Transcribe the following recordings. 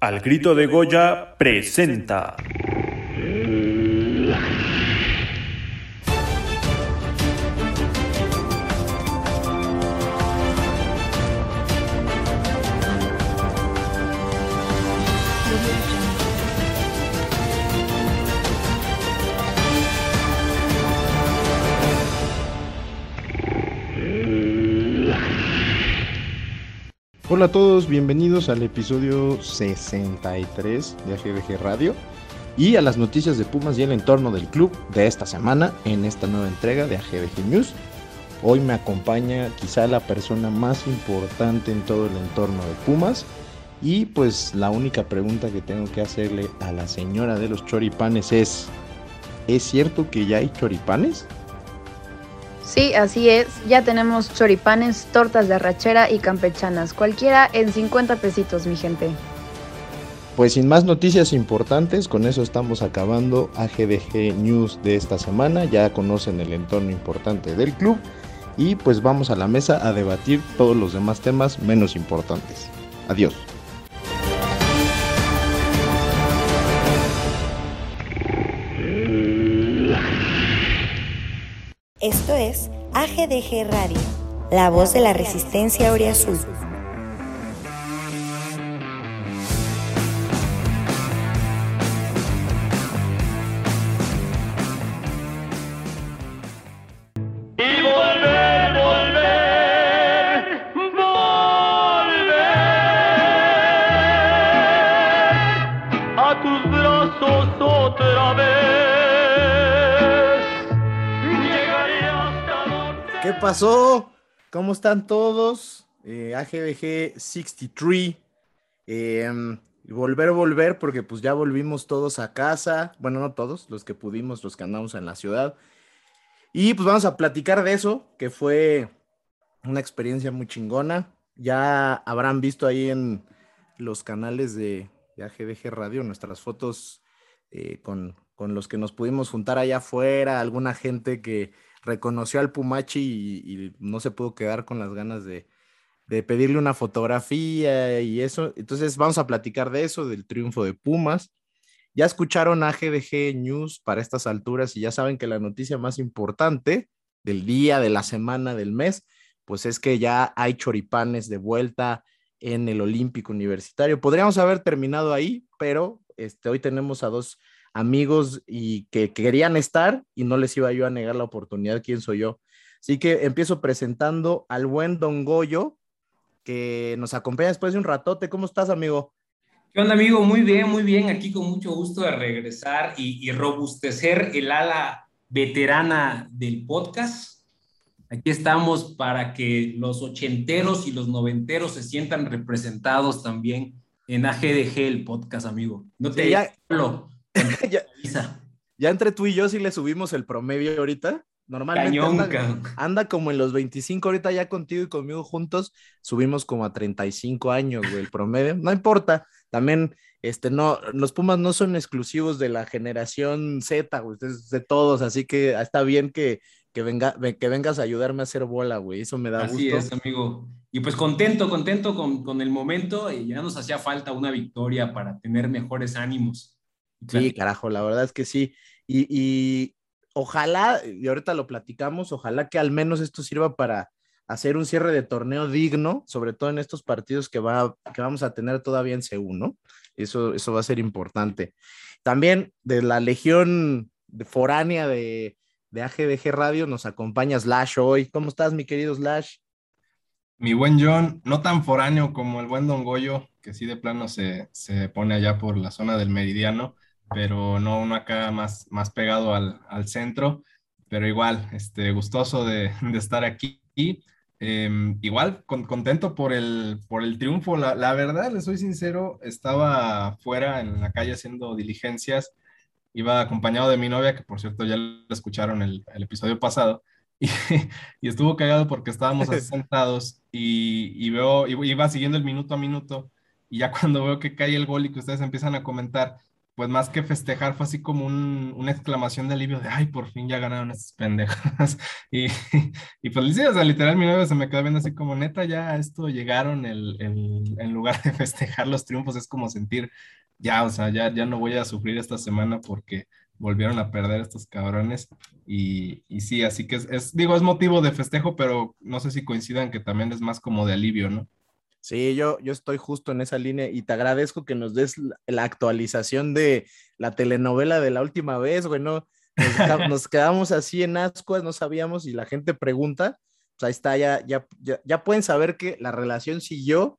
Al grito de Goya presenta. Hola a todos, bienvenidos al episodio 63 de AGBG Radio y a las noticias de Pumas y el entorno del club de esta semana en esta nueva entrega de AGBG News. Hoy me acompaña quizá la persona más importante en todo el entorno de Pumas y pues la única pregunta que tengo que hacerle a la señora de los choripanes es, ¿es cierto que ya hay choripanes? Sí, así es. Ya tenemos choripanes, tortas de arrachera y campechanas. Cualquiera en 50 pesitos, mi gente. Pues sin más noticias importantes, con eso estamos acabando AGDG News de esta semana. Ya conocen el entorno importante del club. Y pues vamos a la mesa a debatir todos los demás temas menos importantes. Adiós. Esto es AGDG Radio, la voz de la resistencia Azul. Pasó? ¿Cómo están todos? AGBG 63. Eh, volver, volver, porque pues ya volvimos todos a casa. Bueno, no todos, los que pudimos, los que andamos en la ciudad. Y pues vamos a platicar de eso, que fue una experiencia muy chingona. Ya habrán visto ahí en los canales de, de AGBG Radio nuestras fotos eh, con, con los que nos pudimos juntar allá afuera, alguna gente que reconoció al Pumachi y, no se pudo quedar con las ganas de, de pedirle una fotografía y eso. Entonces vamos a platicar de eso, del triunfo de Pumas. Ya escucharon a GDG News para estas alturas y ya saben que la noticia más importante del día, de la semana, del mes, pues es que ya hay choripanes de vuelta en el Olímpico Universitario. Podríamos haber terminado ahí, pero este, hoy tenemos a dos amigos y que querían estar y no les iba yo a negar la oportunidad, quién soy yo. Así que empiezo presentando al buen Don Goyo, que nos acompaña después de un ratote. ¿Cómo estás, amigo? ¿Qué onda, amigo? Muy bien, muy bien. Aquí con mucho gusto de regresar y, y robustecer el ala veterana del podcast. Aquí estamos para que los ochenteros y los noventeros se sientan representados también en AGDG, el podcast, amigo. No te Sí, ya-. ya, entre tú y yo sí le subimos el promedio ahorita. Normalmente Cañón, anda, como en los 25, ahorita ya contigo y conmigo juntos subimos como a 35 años, güey, el promedio. No importa, también, este, no, los Pumas no son exclusivos de la generación Z, güey, es de todos, así que está bien que, que, venga, que vengas a ayudarme a hacer bola, güey, eso me da Así gusto. es, amigo. Y pues contento, contento con, con el momento. Y ya nos hacía falta una victoria para tener mejores ánimos. Sí, carajo, la verdad es que sí. Y, y ojalá, y ahorita lo platicamos, ojalá que al menos esto sirva para hacer un cierre de torneo digno, sobre todo en estos partidos que, va, que vamos a tener todavía en C1, ¿no? Eso, eso va a ser importante. También de la legión de foránea de, de AGDG Radio nos acompaña Slash hoy. ¿Cómo estás, mi querido Slash? Mi buen John, no tan foráneo como el buen Don Goyo, que sí de plano se, se pone allá por la zona del meridiano, pero no uno acá más, más pegado al, al centro, pero igual, este, gustoso de, de estar aquí. Em, igual, con- contento por el, por el triunfo. La, la verdad, les soy sincero, estaba fuera en la calle haciendo diligencias, iba acompañado de mi novia, que por cierto ya la escucharon el, el episodio pasado, y, y estuvo cagado porque estábamos así sentados y, y veo, iba siguiendo el minuto a minuto, y ya cuando veo que cae el gol y que ustedes empiezan a comentar, pues más que festejar, fue así como un- una exclamación de alivio de, ay, por fin ya ganaron esas pendejas. Y, y pues sí, o sea, literal, mi novia se me quedó viendo así como, neta, ya esto llegaron, el, el- en lugar de festejar los triunfos, es como sentir, ya, o sea, ya, ya no voy a sufrir esta semana porque volvieron a perder estos cabrones. Y, y sí, así que es, es- digo, es motivo de festejo, pero no sé si coincidan que también es más como de alivio, ¿no? Sí, yo, yo estoy justo en esa línea y te agradezco que nos des la, actualización de la telenovela de la última vez, güey, ¿no? Nos, quedamos así en ascuas, no sabíamos y la gente pregunta, pues ahí está, ya, ya, ya, ya pueden saber que la relación siguió,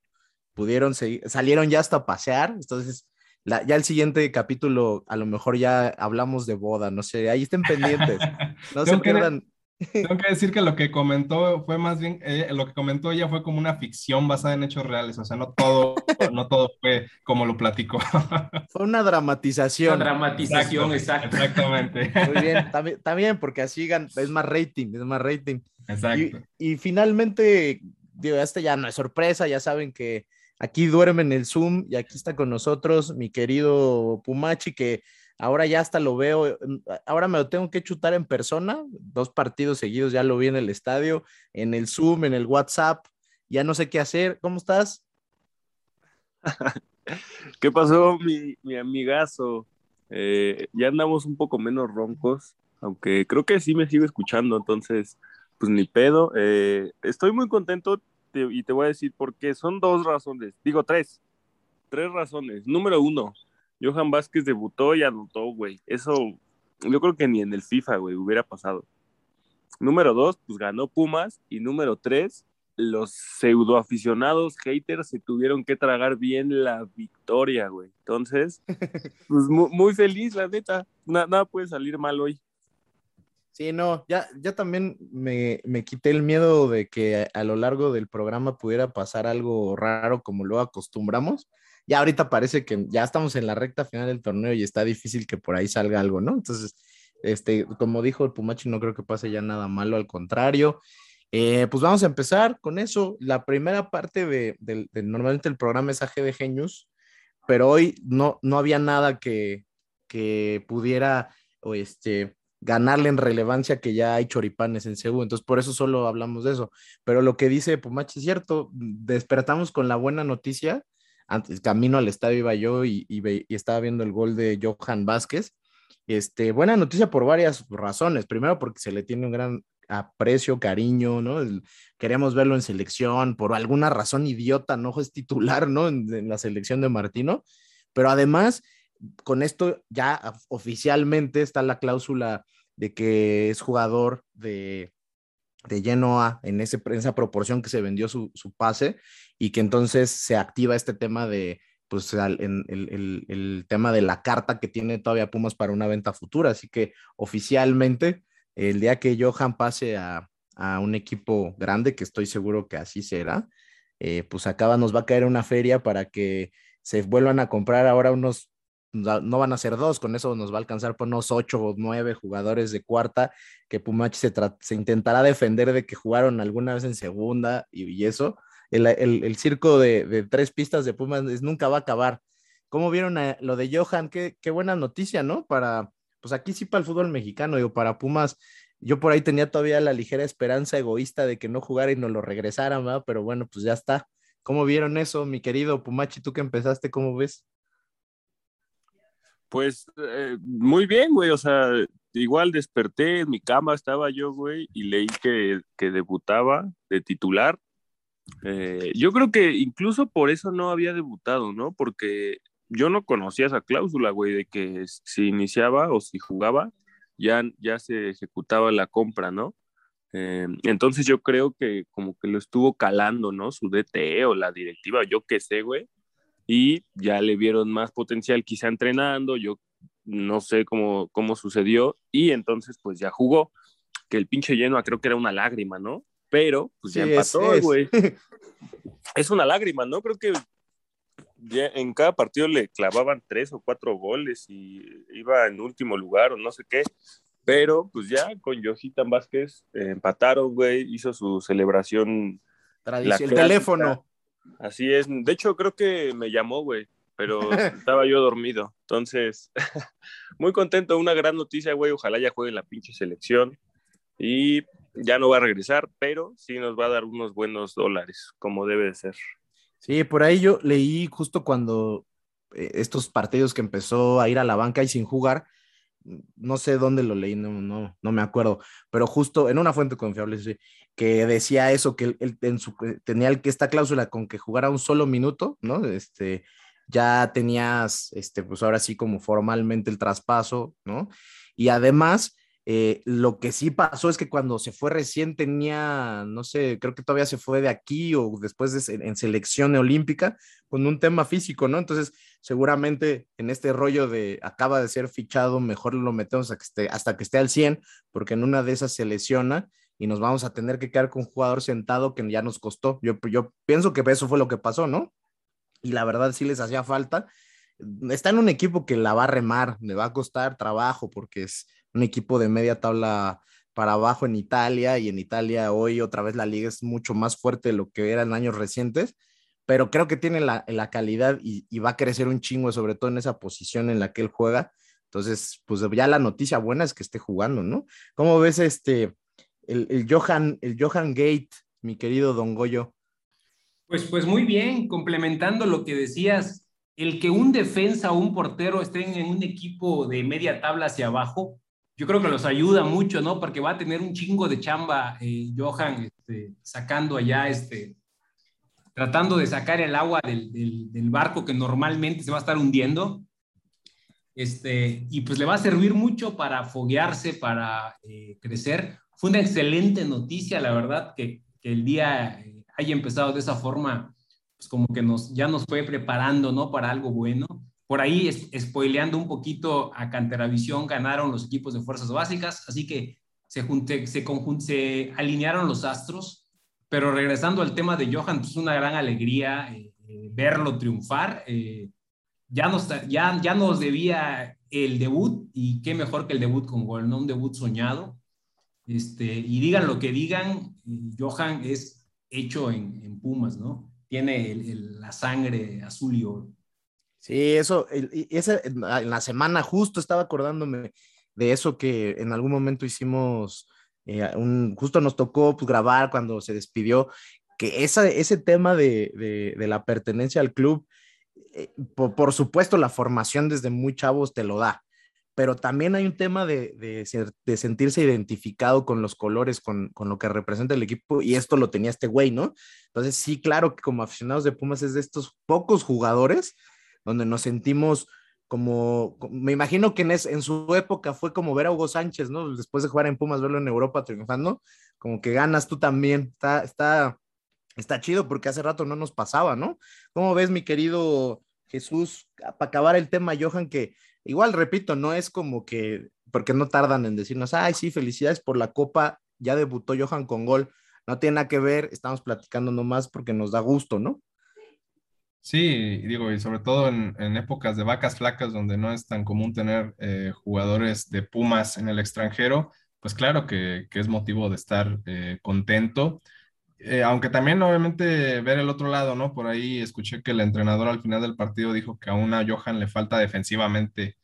pudieron seguir, salieron ya hasta pasear, entonces la- ya el siguiente capítulo a lo mejor ya hablamos de boda, no sé, ahí estén pendientes, no se pierdan. Tengo que decir que lo que comentó fue más bien, eh, lo que comentó ella fue como una ficción basada en hechos reales, o sea, no todo, no todo fue como lo platicó. Fue una Una dramatización. dramatización, exacto. Exactamente. Muy bien, también, también porque así es más rating, es más rating. Y, Exacto. y finalmente, digo, este ya no es sorpresa, ya saben que aquí duerme en el Zoom y aquí está con nosotros mi querido Pumachi, que ahora ya hasta lo veo, mm, ahora me lo tengo que chutar en persona, dos partidos seguidos ya lo vi en el estadio, en el Zoom, en el WhatsApp, ya no sé qué hacer. ¿Cómo estás? ¿Qué pasó, mi, mi amigazo? Eh, ya andamos un poco menos roncos, aunque creo que sí me sigo escuchando, entonces, pues ni pedo. Eh, estoy muy contento te- y te voy a decir por qué. Son dos razones, digo tres, tres razones. Número uno, Johan Vázquez debutó y anotó, güey. Eso yo creo que ni en el FIFA, güey, hubiera pasado. Número dos, pues ganó Pumas. Y número tres, los pseudoaficionados haters se tuvieron que tragar bien la victoria, güey. Entonces, pues mu- muy, feliz, la neta. Na- nada puede salir mal hoy. Sí, no, ya, ya también me, me quité el miedo de que a, a lo largo del programa pudiera pasar algo raro como lo acostumbramos. Ya ahorita parece que ya estamos en la recta final del torneo y está difícil que por ahí salga algo, ¿no? Entonces, este, como dijo el Pumachi, no creo que pase ya nada malo, al contrario. Eh, pues vamos a empezar con eso. La primera parte de, de- normalmente el programa es AGDG News, pero hoy no, no había nada que, que pudiera o este, ganarle en relevancia que ya hay choripanes en Cebu, entonces por eso solo hablamos de eso. Pero lo que dice Pumachi es cierto, despertamos con la buena noticia. Antes, camino al estadio iba yo y, estaba viendo el gol de Johan Vázquez. Este, buena noticia por varias razones. Primero, porque se le tiene un gran aprecio, cariño, ¿no? El- queremos verlo en selección, por alguna razón idiota, no es titular, ¿no? En, en la selección de Martino. Pero además, con esto ya of- oficialmente está la cláusula de que es jugador de, de Genoa en, ese, en esa proporción que se vendió su, su pase y que entonces se activa este tema de, pues, el, el- el tema de la carta que tiene todavía Pumas para una venta futura. Así que oficialmente, el día que Johan pase a, a un equipo grande, que estoy seguro que así será, eh, pues acaba, nos va a caer una feria para que se vuelvan a comprar ahora unos no van a ser dos, con eso nos va a alcanzar por unos ocho o nueve jugadores de cuarta, que Pumachi se, se intentará defender de que jugaron alguna vez en segunda y eso. El, el- el circo de, de tres pistas de Pumas nunca va a acabar. ¿Cómo vieron a- lo de Johan? Qué, qué buena noticia, ¿no? Para, pues aquí sí para el fútbol mexicano, digo, para Pumas, yo por ahí tenía todavía la ligera esperanza egoísta de que no jugara y nos lo regresaran, ¿verdad? Pero bueno, pues ya está. ¿Cómo vieron eso, mi querido Pumachi? Tú que empezaste, ¿cómo ves? Pues eh, muy bien, güey. O sea, igual desperté en mi cama, estaba yo, güey, y leí que, que debutaba de titular. Eh, yo creo que incluso por eso no había debutado, ¿no? Porque yo no conocía esa cláusula, güey, de que si iniciaba o si jugaba, ya, ya se ejecutaba la compra, ¿no? Eh, entonces yo creo que como que lo estuvo calando, ¿no? Su DT o la directiva, yo qué sé, güey y ya le vieron más potencial quizá entrenando, yo no sé cómo, cómo sucedió, y entonces pues ya jugó, que el pinche lleno creo que era una lágrima, ¿no? Pero pues ya Sí, empató, es. güey. Es una lágrima, ¿no? Creo que ya en cada partido le clavaban tres o cuatro goles y iba en último lugar o no sé qué. Pero pues ya con Johitan Vázquez eh, empataron, güey, hizo su celebración Tradición, el teléfono. Así es. De hecho, creo que me llamó, güey. pero estaba yo dormido. Entonces, muy contento, una gran noticia, güey. Ojalá ya juegue en la pinche selección. Y ya no va a regresar, pero sí nos va a dar unos buenos dólares, como debe de ser. Sí, por ahí yo leí justo cuando eh, estos partidos que empezó a ir a la banca y sin jugar, no sé dónde lo leí, no, no, no me acuerdo, pero justo en una fuente confiable, que decía eso, que él, eh, tenía esta cláusula con que jugara un solo minuto, ¿no? Este, ya tenías, este, pues ahora sí como formalmente el traspaso, ¿no? Y además, eh, lo que sí pasó es que cuando se fue recién tenía, no sé, creo que todavía se fue de aquí o después de, en selección olímpica con un tema físico, ¿no? Entonces, seguramente en este rollo de acaba de ser fichado, mejor lo metemos hasta que esté al 100, porque en una de esas se lesiona y nos vamos a tener que quedar con un jugador sentado que ya nos costó. Yo, yo pienso que eso fue lo que pasó, ¿no? Y la verdad sí les hacía falta. Está en un equipo que la va a remar, le va a costar trabajo porque es un equipo de media tabla para abajo en Italia y en Italia hoy otra vez la liga es mucho más fuerte de lo que era en años recientes, pero creo que tiene la, calidad y, va a crecer un chingo, sobre todo en esa posición en la que él juega. Entonces, pues ya la noticia buena es que esté jugando, ¿no? ¿Cómo ves este, el, Johan, el Johan Gate, mi querido Don Goyo? Pues, pues muy bien, complementando lo que decías, el que un defensa o un portero estén en un equipo de media tabla hacia abajo, yo creo que los ayuda mucho, ¿no? Porque va a tener un chingo de chamba, eh, Johan, este, sacando allá, este, tratando de sacar el agua del, del, barco que normalmente se va a estar hundiendo. Este, y pues le va a servir mucho para foguearse, para eh, crecer. Fue una excelente noticia, la verdad, que, que el día eh, haya empezado de esa forma, pues como que nos, ya nos fue preparando, ¿no? Para algo bueno. Por ahí, es, spoileando un poquito a Canteravisión, ganaron los equipos de fuerzas básicas, así que se, junte, se, alinearon los astros. Pero regresando al tema de Johan, es pues, una gran alegría eh, eh, verlo triunfar. Eh, ya, nos, ya, ya nos debía el debut y qué mejor que el debut con gol, ¿no? Un debut soñado. Este, y digan lo que digan, Johan es hecho en, Pumas, ¿no? Tiene la sangre azul y oro. Sí, eso, y ese, en la semana justo estaba acordándome de eso que en algún momento hicimos, eh, un, justo nos tocó pues, grabar cuando se despidió, que esa, ese tema de, de, la pertenencia al club, eh, por, por, supuesto la formación desde muy chavos te lo da, pero también hay un tema de, de, de sentirse identificado con los colores, con, con, lo que representa el equipo, y esto lo tenía este güey, ¿no? Entonces sí, claro que como aficionados de Pumas es de estos pocos jugadores donde nos sentimos como, me imagino que en, en su época fue como ver a Hugo Sánchez, ¿no? Después de jugar en Pumas, verlo en Europa triunfando, como que ganas tú también, está, está, está chido porque hace rato no nos pasaba, ¿no? ¿Cómo ves, mi querido Jesús, para acabar el tema, Johan, que igual, repito, no es como que, porque no tardan en decirnos, ay, sí, felicidades por la copa, ya debutó Johan con gol, no tiene nada que ver, estamos platicando nomás porque nos da gusto, ¿no? Sí, digo, y sobre todo en, épocas de vacas flacas donde no es tan común tener eh, jugadores de Pumas en el extranjero, pues claro que, es motivo de estar eh, contento. Eh, aunque también obviamente ver el otro lado, ¿no? Por ahí escuché que el entrenador al final del partido dijo que aún a Johan le falta defensivamente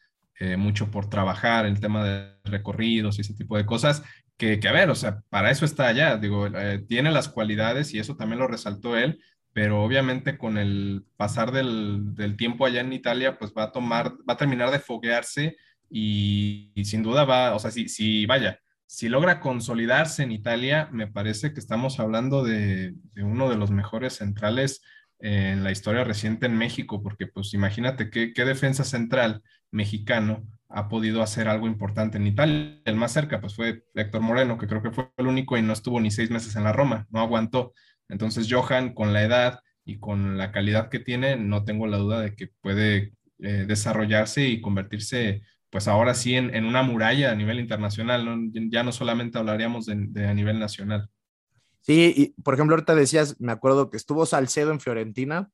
mucho por trabajar, el tema de recorridos y ese tipo de cosas, que, que a ver, o sea, para eso está allá, digo, tiene las cualidades y eso también lo resaltó él, pero obviamente con el pasar del, tiempo allá en Italia, pues va a tomar, va a terminar de foguearse y, sin duda va, o sea, si, si vaya, si logra consolidarse en Italia, me parece que estamos hablando de, uno de los mejores centrales en la historia reciente en México, porque pues imagínate qué, qué defensa central mexicano ha podido hacer algo importante en Italia. El más cerca pues fue Héctor Moreno, que creo que fue el único y no estuvo ni seis meses en la Roma, no aguantó. Entonces, Johan, con la edad y con la calidad que tiene, no tengo la duda de que puede eh, desarrollarse y convertirse, pues ahora sí, en, una muralla a nivel internacional. Ya no solamente hablaríamos de, a nivel nacional. Sí, y por ejemplo, ahorita decías, me acuerdo que estuvo Salcedo en Fiorentina,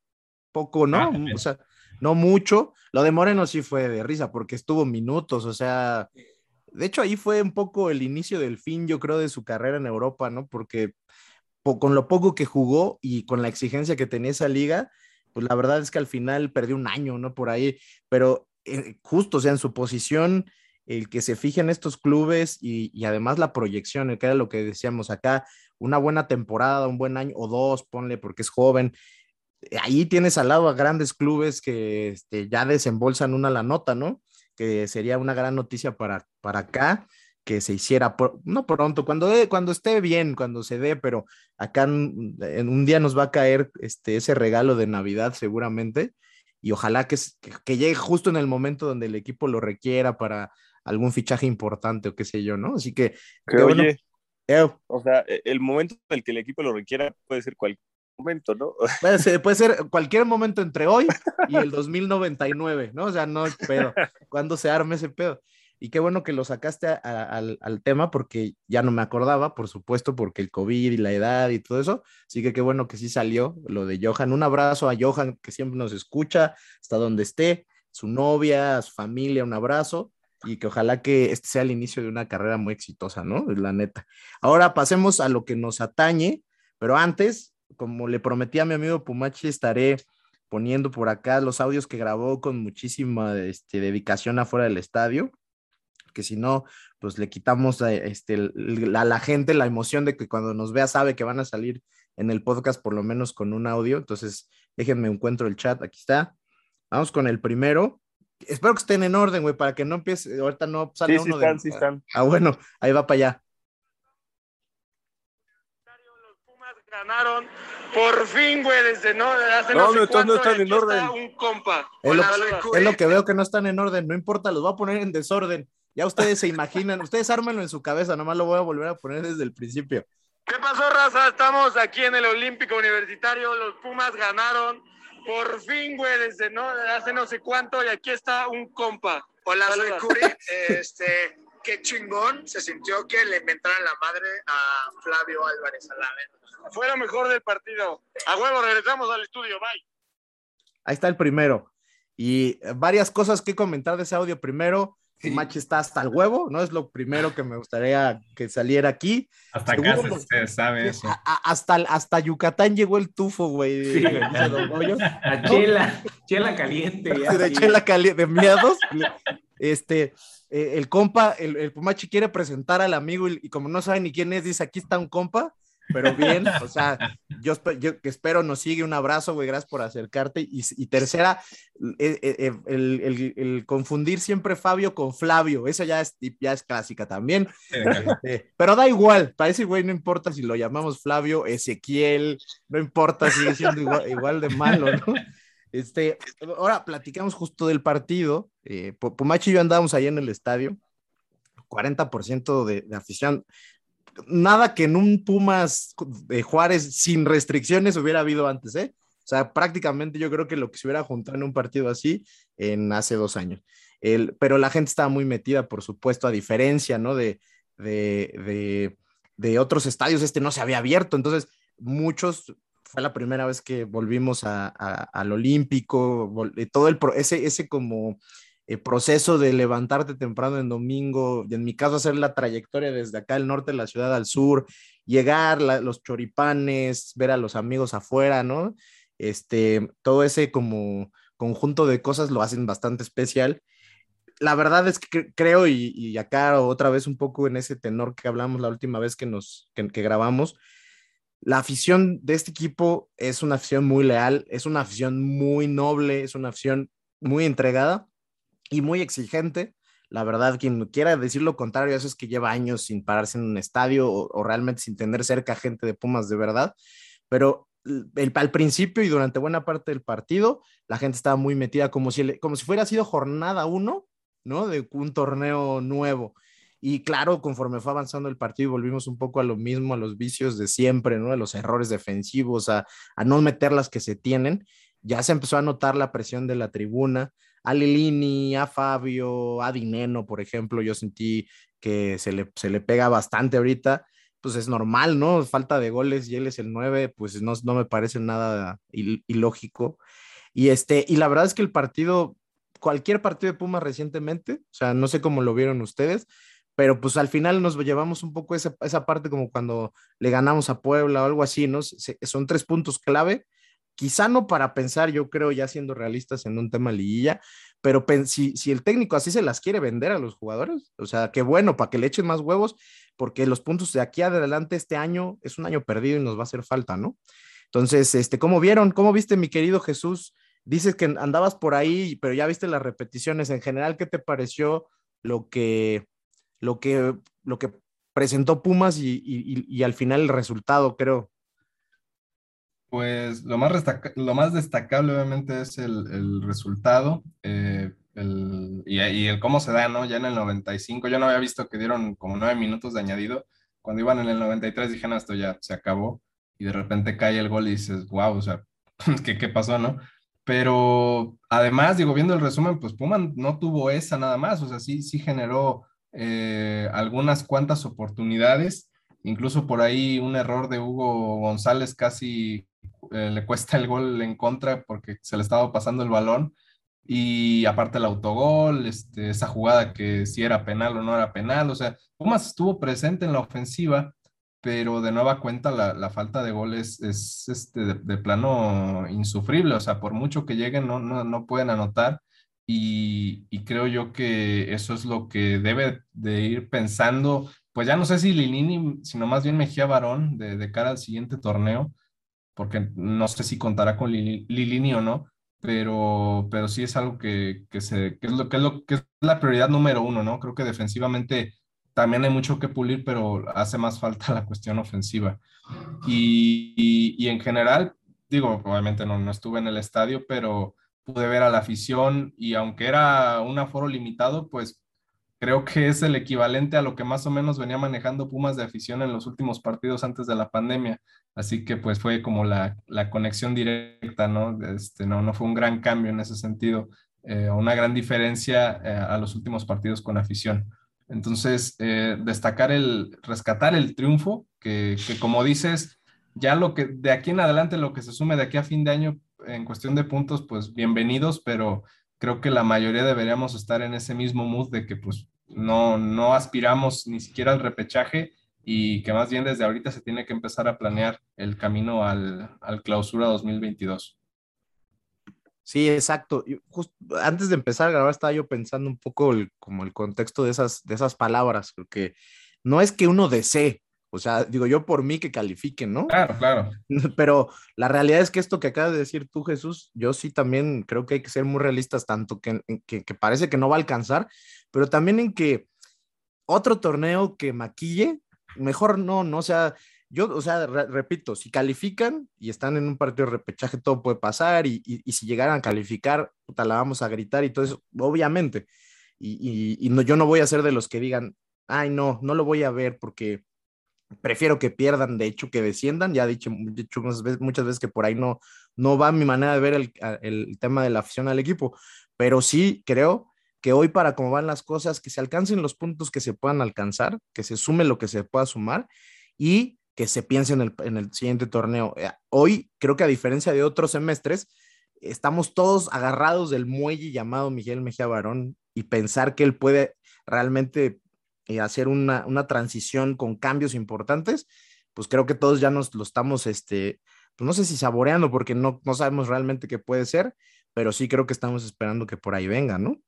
poco, ¿no? Ah, o sea, no mucho. Lo de Moreno sí fue de risa porque estuvo minutos, o sea, de hecho ahí fue un poco el inicio del fin, yo creo, de su carrera en Europa, ¿no? Porque con lo poco que jugó y con la exigencia que tenía esa liga, pues la verdad es que al final perdió un año, ¿no? Por ahí, pero eh, justo, o sea, en su posición, el que se fije en estos clubes y, además la proyección, que era lo que decíamos acá, una buena temporada, un buen año o dos, ponle, porque es joven. Ahí tienes al lado a grandes clubes que este, ya desembolsan una la nota, ¿no? Que sería una gran noticia para, para acá que se hiciera, por- no pronto, cuando, cuando esté bien, cuando se dé, pero acá en, en un día nos va a caer este, ese regalo de Navidad seguramente y ojalá que, que, llegue justo en el momento donde el equipo lo requiera para algún fichaje importante o qué sé yo, ¿no? Así que, Que bueno. oye, Eh, o sea, e- el momento en el que el equipo lo requiera puede ser cualquier momento, ¿no? puede ser, puede ser cualquier momento entre hoy y el 2099, ¿no? O sea, no pedo, cuando se arme ese pedo. Y qué bueno que lo sacaste al tema porque ya no me acordaba, por supuesto, porque el COVID y la edad y todo eso. Así que qué bueno que sí salió lo de Johan. Un abrazo a Johan que siempre nos escucha, hasta donde esté, su novia, su familia, un abrazo. Y que ojalá que este sea el inicio de una carrera muy exitosa, ¿no? La neta. Ahora pasemos a lo que nos atañe, pero antes, como le prometí a mi amigo Pumachi, estaré poniendo por acá los audios que grabó con muchísima este, dedicación afuera del estadio, que si no, pues le quitamos a, este, a la gente la emoción de que cuando nos vea sabe que van a salir en el podcast por lo menos con un audio. Entonces, déjenme encuentro el chat, aquí está. Vamos con el primero. Espero que estén en orden, güey, para que no empiece, ahorita no salga Sí, sí uno de- están, sí están. Ah, bueno, ahí va para allá. Los Pumas ganaron por fin, güey, desde no, hace No, no, sé no, entonces no cuánto, están en está orden. un compa. Es lo, es lo que veo que no están en orden, no importa, los voy a poner en desorden. Ya ustedes se imaginan, ustedes ármenlo en su cabeza, nomás lo voy a volver a poner desde el principio. ¿Qué pasó, raza? Estamos aquí en el Olímpico Universitario. Los Pumas ganaron por fin, güey, desde no, hace no sé cuánto. Y aquí está un compa. Hola, soy. Curi. Este, qué chingón se sintió que le inventaran la madre a Flavio Álvarez Alave. Fue lo mejor del partido. A huevo, regresamos al estudio. Bye. Ahí está el primero. Y varias cosas que comentar de ese audio. Primero, Machi está hasta el huevo, ¿no? Es lo primero que me gustaría que saliera aquí. Hasta acá se, sabe eso. a- a- hasta, hasta Yucatán llegó el tufo, güey. Sí. Goyo. A chela, chela caliente. ya Sí, de sí. chela caliente, de miados. Este, eh, el compa, el, el Pumachi quiere presentar al amigo y, y como no sabe ni quién es, dice, aquí está un compa, pero bien, o sea, yo, yo espero nos sigue, un abrazo, güey, gracias por acercarte. Y, y tercera, eh, eh, eh, el, el- el confundir siempre Fabio con Flavio, esa ya es, ya es clásica también. Este, pero da igual, para ese güey no importa si lo llamamos Flavio, Ezequiel, no importa, sigue siendo igual, igual de malo, ¿no? Este, ahora platicamos justo del partido. Eh, Pu- Pumachi y yo andábamos ahí en el estadio, 40% de, de afición. Nada que en un Pumas de Juárez sin restricciones hubiera habido antes, ¿eh? O sea, prácticamente yo creo que lo que se hubiera juntado en un partido así en hace dos años. El, pero la gente estaba muy metida, por supuesto, a diferencia, ¿no? De, de, de, de otros estadios, este no se había abierto, entonces muchos fue la primera vez que volvimos a, al Olímpico, eh, todo el ese, ese como eh, proceso de levantarte temprano en domingo, y en mi caso hacer la trayectoria desde acá al norte de la ciudad al sur, llegar, la- los choripanes, ver a los amigos afuera, ¿no? Este, todo ese como conjunto de cosas lo hacen bastante especial. La verdad es que cre- creo, y, y acá otra vez un poco en ese tenor que hablamos la última vez que nos que- que grabamos, la afición de este equipo es una afición muy leal, es una afición muy noble, es una afición muy entregada y muy exigente. La verdad, quien quiera decir lo contrario, eso es que lleva años sin pararse en un estadio o, realmente sin tener cerca gente de Pumas de verdad. Pero el, al principio y durante buena parte del partido, la gente estaba muy metida como si, como si fuera sido jornada uno, ¿no? De un torneo nuevo. Y claro, conforme fue avanzando el partido, volvimos un poco a lo mismo, a los vicios de siempre, ¿no? A los errores defensivos, a, a no meter las que se tienen. Ya se empezó a notar la presión de la tribuna. A Lilini, a Fabio, a Dineno, por ejemplo, yo sentí que se le, se le pega bastante ahorita. Pues es normal, ¿no? Falta de goles y él es el 9, pues no, no me parece nada il- ilógico. Y, este, y la verdad es que el partido, cualquier partido de Pumas recientemente, o sea, no sé cómo lo vieron ustedes, pero pues al final nos llevamos un poco esa, esa parte como cuando le ganamos a Puebla o algo así, ¿no? Son tres puntos clave, quizá no para pensar, yo creo, ya siendo realistas en un tema liguilla, pero si, si el técnico así se las quiere vender a los jugadores, o sea, qué bueno, para que le echen más huevos, porque los puntos de aquí adelante este año es un año perdido y nos va a hacer falta, ¿no? Entonces, este, ¿cómo vieron? ¿Cómo viste, mi querido Jesús? Dices que andabas por ahí, pero ya viste las repeticiones. En general, ¿qué te pareció lo que, lo que, lo que presentó Pumas y, y al final el resultado, creo? Pues lo más, lo más destacable obviamente es el, el resultado eh, el, y, el cómo se da, ¿no? Ya en el 95, yo no había visto que dieron como nueve minutos de añadido. Cuando iban en el 93 dije, no, esto ya se acabó. Y de repente cae el gol y dices, wow, o sea, ¿qué, qué pasó, no? Pero además, digo, viendo el resumen, pues Puma no tuvo esa nada más, o sea, sí, sí generó eh, algunas cuantas oportunidades, incluso por ahí un error de Hugo González casi eh, le cuesta el gol en contra porque se le estaba pasando el balón. Y aparte el autogol, este, esa jugada que si era penal o no era penal, o sea, Pumas estuvo presente en la ofensiva, pero de nueva cuenta la, falta de goles es, este, de, plano insufrible, o sea, por mucho que lleguen no, no, pueden anotar. Y, creo yo que eso es lo que debe de ir pensando, pues ya no sé si Lilini, sino más bien Mejía Barón de cara al siguiente torneo, porque no sé si contará con Lilini o no, pero, pero sí es algo que, que, se, que, es lo, que, es lo, que es la prioridad número uno, ¿no? Creo que defensivamente también hay mucho que pulir, pero hace más falta la cuestión ofensiva. Y, y, en general, digo, obviamente no, no estuve en el estadio, pero pude ver a la afición y aunque era un aforo limitado, pues creo que es el equivalente a lo que más o menos venía manejando Pumas de afición en los últimos partidos antes de la pandemia. Así que pues fue como la, la conexión directa, ¿no? Este, no, no fue un gran cambio en ese sentido, eh, una gran diferencia eh, a los últimos partidos con afición. Entonces, eh, destacar el, rescatar el triunfo, que, que como dices, ya lo que de aquí en adelante, lo que se sume de aquí a fin de año en cuestión de puntos, pues bienvenidos, pero creo que la mayoría deberíamos estar en ese mismo mood de que pues no, no aspiramos ni siquiera al repechaje y que más bien desde ahorita se tiene que empezar a planear el camino al, al clausura 2022. Sí, exacto. antes de empezar a grabar estaba yo pensando un poco como el contexto de esas, de esas palabras, porque no es que uno desee, o sea, digo yo por mí que califiquen, ¿no? Claro, claro. Pero la realidad es que esto que acabas de decir tú, Jesús, yo sí también creo que hay que ser muy realistas, tanto que, que, que parece que no va a alcanzar, pero también en que otro torneo que maquille, mejor no, no, o sea, yo, o sea, repito, si califican y están en un partido de repechaje, todo puede pasar, y, y, si llegaran a calificar, puta, la vamos a gritar y todo eso, obviamente. Y, y no, yo no voy a ser de los que digan, ay, no, no lo voy a ver porque prefiero que pierdan, de hecho, que desciendan. Ya he dicho, muchas, veces, que por ahí no, no va mi manera de ver el, el tema de la afición al equipo, pero sí creo que hoy para cómo van las cosas, que se alcancen los puntos que se puedan alcanzar, que se sume lo que se pueda sumar y que se piense en el, en el siguiente torneo. Eh, hoy creo que a diferencia de otros semestres, estamos todos agarrados del muelle llamado Miguel Mejía Barón y pensar que él puede realmente eh, hacer una, una, transición con cambios importantes, pues creo que todos ya nos lo estamos, este, pues no sé si saboreando porque no, no sabemos realmente qué puede ser, pero sí creo que estamos esperando que por ahí venga, ¿no?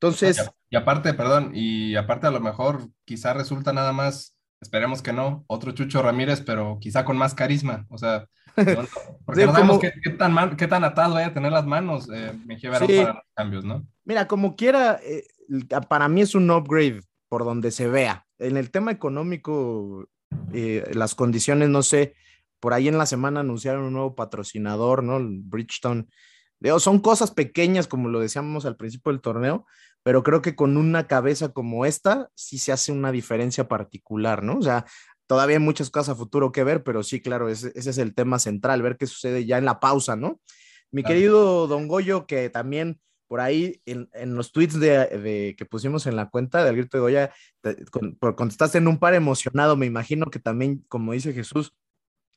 Entonces. Y, aparte, perdón, y aparte a lo mejor quizá resulta nada más, esperemos que no, otro Chucho Ramírez, pero quizá con más carisma. O sea, porque no sabemos qué, tan qué tan atado vaya a tener las manos eh, me para los cambios, ¿no? Mira, como quiera, eh, para mí es un upgrade por donde se vea. En el tema económico, eh, las condiciones, no sé, por ahí en la semana anunciaron un nuevo patrocinador, ¿no? El Bridgestone. Son cosas pequeñas, como lo decíamos al principio del torneo, pero creo que con una cabeza como esta sí se hace una diferencia particular, ¿no? O sea, todavía hay muchas cosas a futuro que ver, pero sí, claro, ese, es el tema central, ver qué sucede ya en la pausa, ¿no? Mi querido Don Goyo, que también por ahí en, los tweets de, que pusimos en la cuenta del grito de Goya, contestaste en un par emocionado, me imagino que también, como dice Jesús,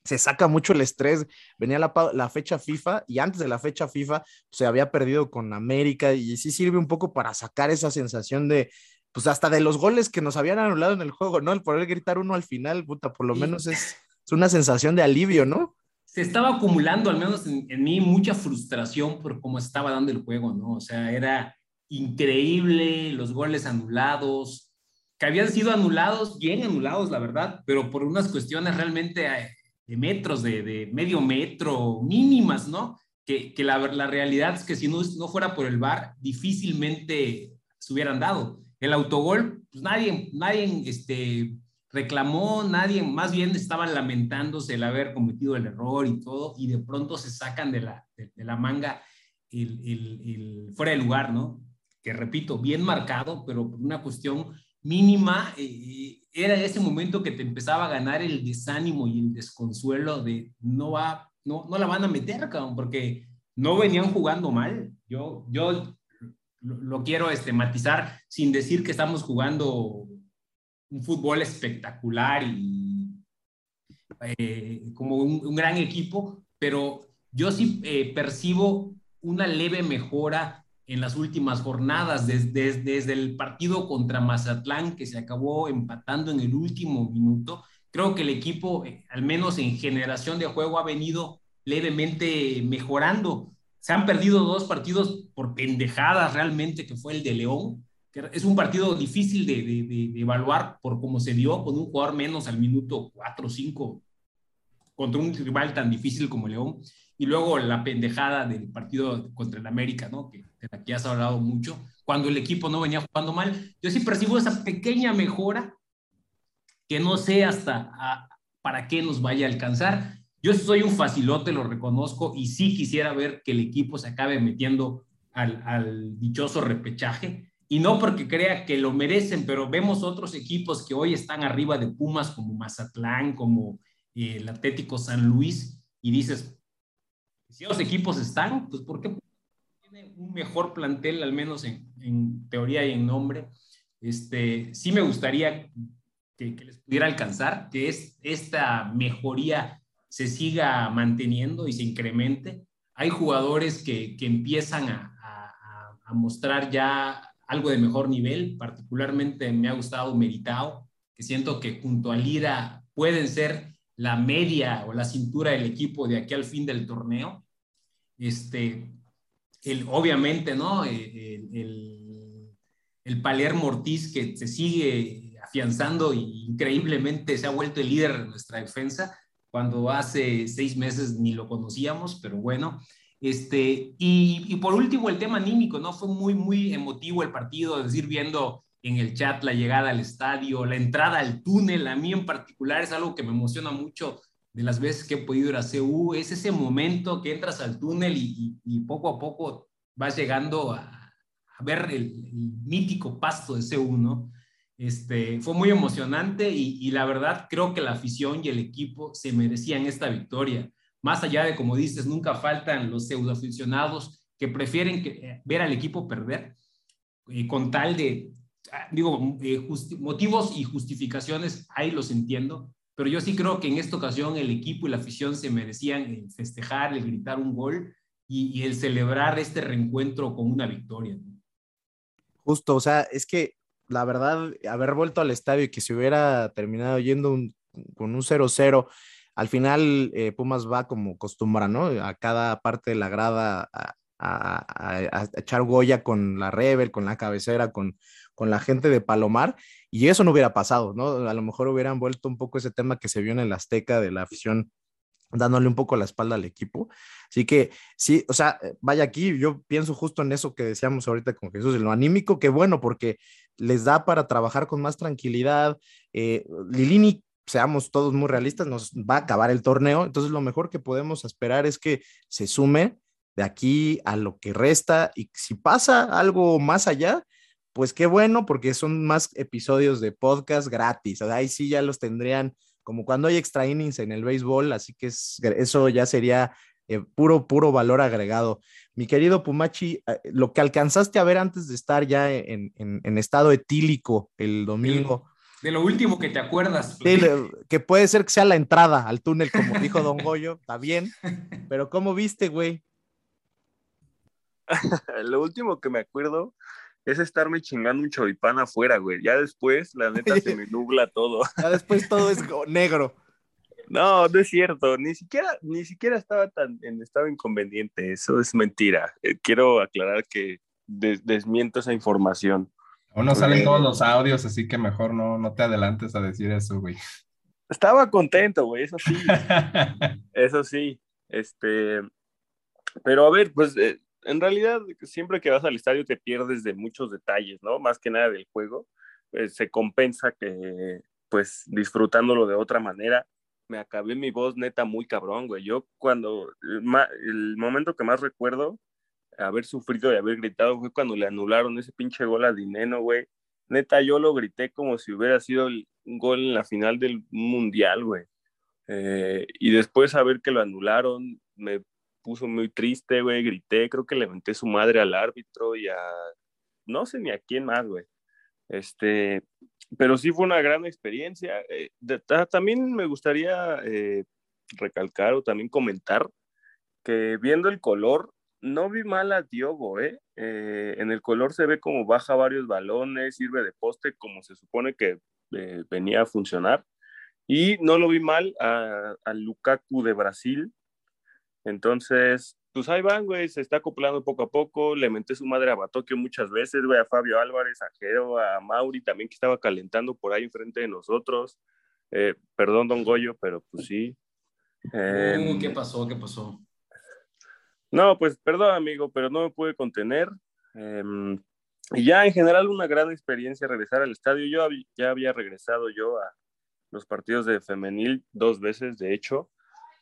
se saca mucho el estrés. Venía la, fecha FIFA y antes de la fecha FIFA se había perdido con América y sí sirve un poco para sacar esa sensación de, pues hasta de los goles que nos habían anulado en el juego, ¿no? El poder gritar uno al final, puta, por lo menos es, una sensación de alivio, ¿no? Se estaba acumulando, al menos en, mí, mucha frustración por cómo estaba dando el juego, ¿no? O sea, era increíble, los goles anulados, que habían sido anulados, bien anulados, la verdad, pero por unas cuestiones realmente eh, de metros, de, de medio metro, mínimas, ¿no? Que, que la, la, realidad es que si no, no fuera por el VAR, difícilmente se hubieran dado. El autogol, pues nadie, nadie este, reclamó, nadie, más bien estaban lamentándose el haber cometido el error y todo, y de pronto se sacan de la, de, la manga el, el, fuera de lugar, ¿no? Que repito, bien marcado, pero por una cuestión mínima, eh, era ese momento que te empezaba a ganar el desánimo y el desconsuelo de no va, no, no la van a meter, cabrón, porque no venían jugando mal. Yo, yo lo, lo quiero este, matizar sin decir que estamos jugando un fútbol espectacular y eh, como un, gran equipo, pero yo sí eh, percibo una leve mejora en las últimas jornadas, desde, desde, el partido contra Mazatlán, que se acabó empatando en el último minuto. Creo que el equipo, eh, al menos en generación de juego, ha venido levemente mejorando. Se han perdido dos partidos por pendejadas realmente, que fue el de León, que es un partido difícil de, de, de, evaluar por cómo se dio, con un jugador menos al minuto 4 o 5 contra un rival tan difícil como León. Y luego la pendejada del partido contra el América, ¿no? Que de la que has hablado mucho, cuando el equipo no venía jugando mal. Yo sí percibo esa pequeña mejora que no sé hasta para qué nos vaya a alcanzar. Yo soy un facilote, lo reconozco, y sí quisiera ver que el equipo se acabe metiendo al dichoso repechaje. Y no porque crea que lo merecen, pero vemos otros equipos que hoy están arriba de Pumas, como Mazatlán, como eh, el Atlético San Luis, y dices, si los equipos están, pues ¿por qué un mejor plantel, al menos en, en, teoría y en nombre. Este, sí me gustaría que, que, les pudiera alcanzar, que es, esta mejoría se siga manteniendo y se incremente. Hay jugadores que, que empiezan a, a, a, mostrar ya algo de mejor nivel, particularmente me ha gustado Meritao, que siento que junto a Lira pueden ser la media o la cintura del equipo de aquí al fin del torneo. Este, el, obviamente, ¿no? Eh, el, el, el, Palermo Ortiz que se sigue afianzando y increíblemente se ha vuelto el líder de nuestra defensa, cuando hace seis meses ni lo conocíamos, pero bueno. Este, y, por último, el tema anímico, ¿no? Fue muy, muy emotivo el partido, es decir, viendo en el chat la llegada al estadio, la entrada al túnel, a mí en particular es algo que me emociona mucho de las veces que he podido ir a CU, es ese momento que entras al túnel y, poco a poco vas llegando a, ver el, mítico pasto de CU, ¿no? Este, fue muy emocionante y, la verdad creo que la afición y el equipo se merecían esta victoria. Más allá de, como dices, nunca faltan los pseudoaficionados que prefieren eh, ver al equipo perder eh, con tal de, ah, digo, motivos y justificaciones, ahí los entiendo, pero yo sí creo que en esta ocasión el equipo y la afición se merecían el festejar, el gritar un gol y, el celebrar este reencuentro con una victoria. Justo, o sea, es que la verdad, haber vuelto al estadio y que se hubiera terminado yendo con un 0-0, al final eh, Pumas va como costumbra, ¿no? A cada parte de la grada a, a, echar goya con la Rebel, con la cabecera, con, con la gente de Palomar, y eso no hubiera pasado, ¿no? A lo mejor hubieran vuelto un poco ese tema que se vio en el Azteca de la afición dándole un poco la espalda al equipo. Así que sí, o sea, vaya aquí, yo pienso justo en eso que decíamos ahorita con Jesús, en lo anímico, que bueno, porque les da para trabajar con más tranquilidad. Eh, Lilini, seamos todos muy realistas, nos va a acabar el torneo, entonces lo mejor que podemos esperar es que se sume de aquí a lo que resta y si pasa algo más allá, pues qué bueno, porque son más episodios de podcast gratis, o sea, ahí sí ya los tendrían como cuando hay extra innings en el béisbol, así que es, eso ya sería eh, puro, puro valor agregado. Mi querido Pumachi, eh, lo que alcanzaste a ver antes de estar ya en, en, en estado etílico el domingo. De, lo último que te acuerdas. Sí, que puede ser que sea la entrada al túnel, como dijo Don Goyo, está bien, pero ¿cómo viste, güey? lo último que me acuerdo es estarme chingando un choripán afuera, güey. Ya después, la neta, se me nubla todo. Ya después todo es negro. No, no es cierto, ni siquiera, ni siquiera estaba tan en estado inconveniente, eso es mentira. Eh, quiero aclarar que des- desmiento esa información. O no salen todos los audios, así que mejor no, no te adelantes a decir eso, güey. Estaba contento, güey, eso sí, eso sí. Este, pero a ver, pues eh, en realidad siempre que vas al estadio te pierdes de muchos detalles, ¿no? Más que nada del juego. Eh, se compensa que, pues, disfrutándolo de otra manera. Me acabé mi voz neta muy cabrón, güey. Yo cuando, el momento que más recuerdo haber sufrido y haber gritado fue cuando le anularon ese pinche gol a Dineno, güey. Neta, yo lo grité como si hubiera sido el- gol en la final del mundial, güey. Eh, y después saber que lo anularon, me puso muy triste, güey, grité, creo que le menté su madre al árbitro y a no sé ni a quién más, güey. Este, pero sí fue una gran experiencia. Eh, de- ta- también me gustaría eh, recalcar o también comentar que viendo el color, no vi mal a Diogo, ¿eh? Eh, en el color se ve como baja varios balones, sirve de poste como se supone que eh, venía a funcionar. Y no lo vi mal a, a Lukaku de Brasil. Entonces, pues ahí van, güey, se está acoplando poco a poco. Le menté su madre a Batokio muchas veces, güey, a Fabio Álvarez, a Jero, a Mauri también que estaba calentando por ahí enfrente de nosotros. Eh, perdón, don Goyo, pero pues sí. Uh, ¿Qué pasó? ¿Qué pasó? No, pues perdón, amigo, pero no me pude contener. Eh, y ya en general una gran experiencia regresar al estadio. Yo ya había regresado yo a los partidos de femenil dos veces, de hecho,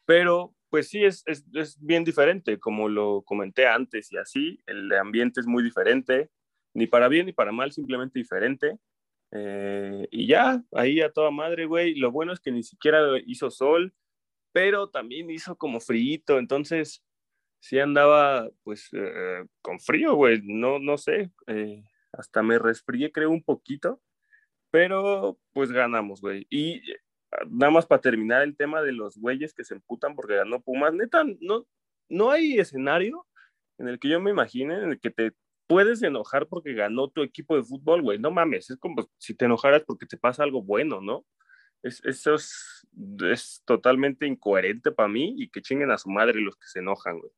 pero pues sí, es, es, es bien diferente, como lo comenté antes y así, el ambiente es muy diferente, ni para bien ni para mal, simplemente diferente. Eh, y ya, ahí a toda madre, güey. Lo bueno es que ni siquiera hizo sol, pero también hizo como frío, entonces sí andaba pues eh, con frío, güey, no, no sé, eh, hasta me resfrié creo un poquito, pero pues ganamos, güey. Y eh, nada más para terminar el tema de los güeyes que se emputan porque ganó Pumas, neta, no, no hay escenario en el que yo me imagine en el que te puedes enojar porque ganó tu equipo de fútbol, güey, no mames, es como si te enojaras porque te pasa algo bueno, ¿no? Es, eso es, es totalmente incoherente para mí y que chinguen a su madre los que se enojan, güey.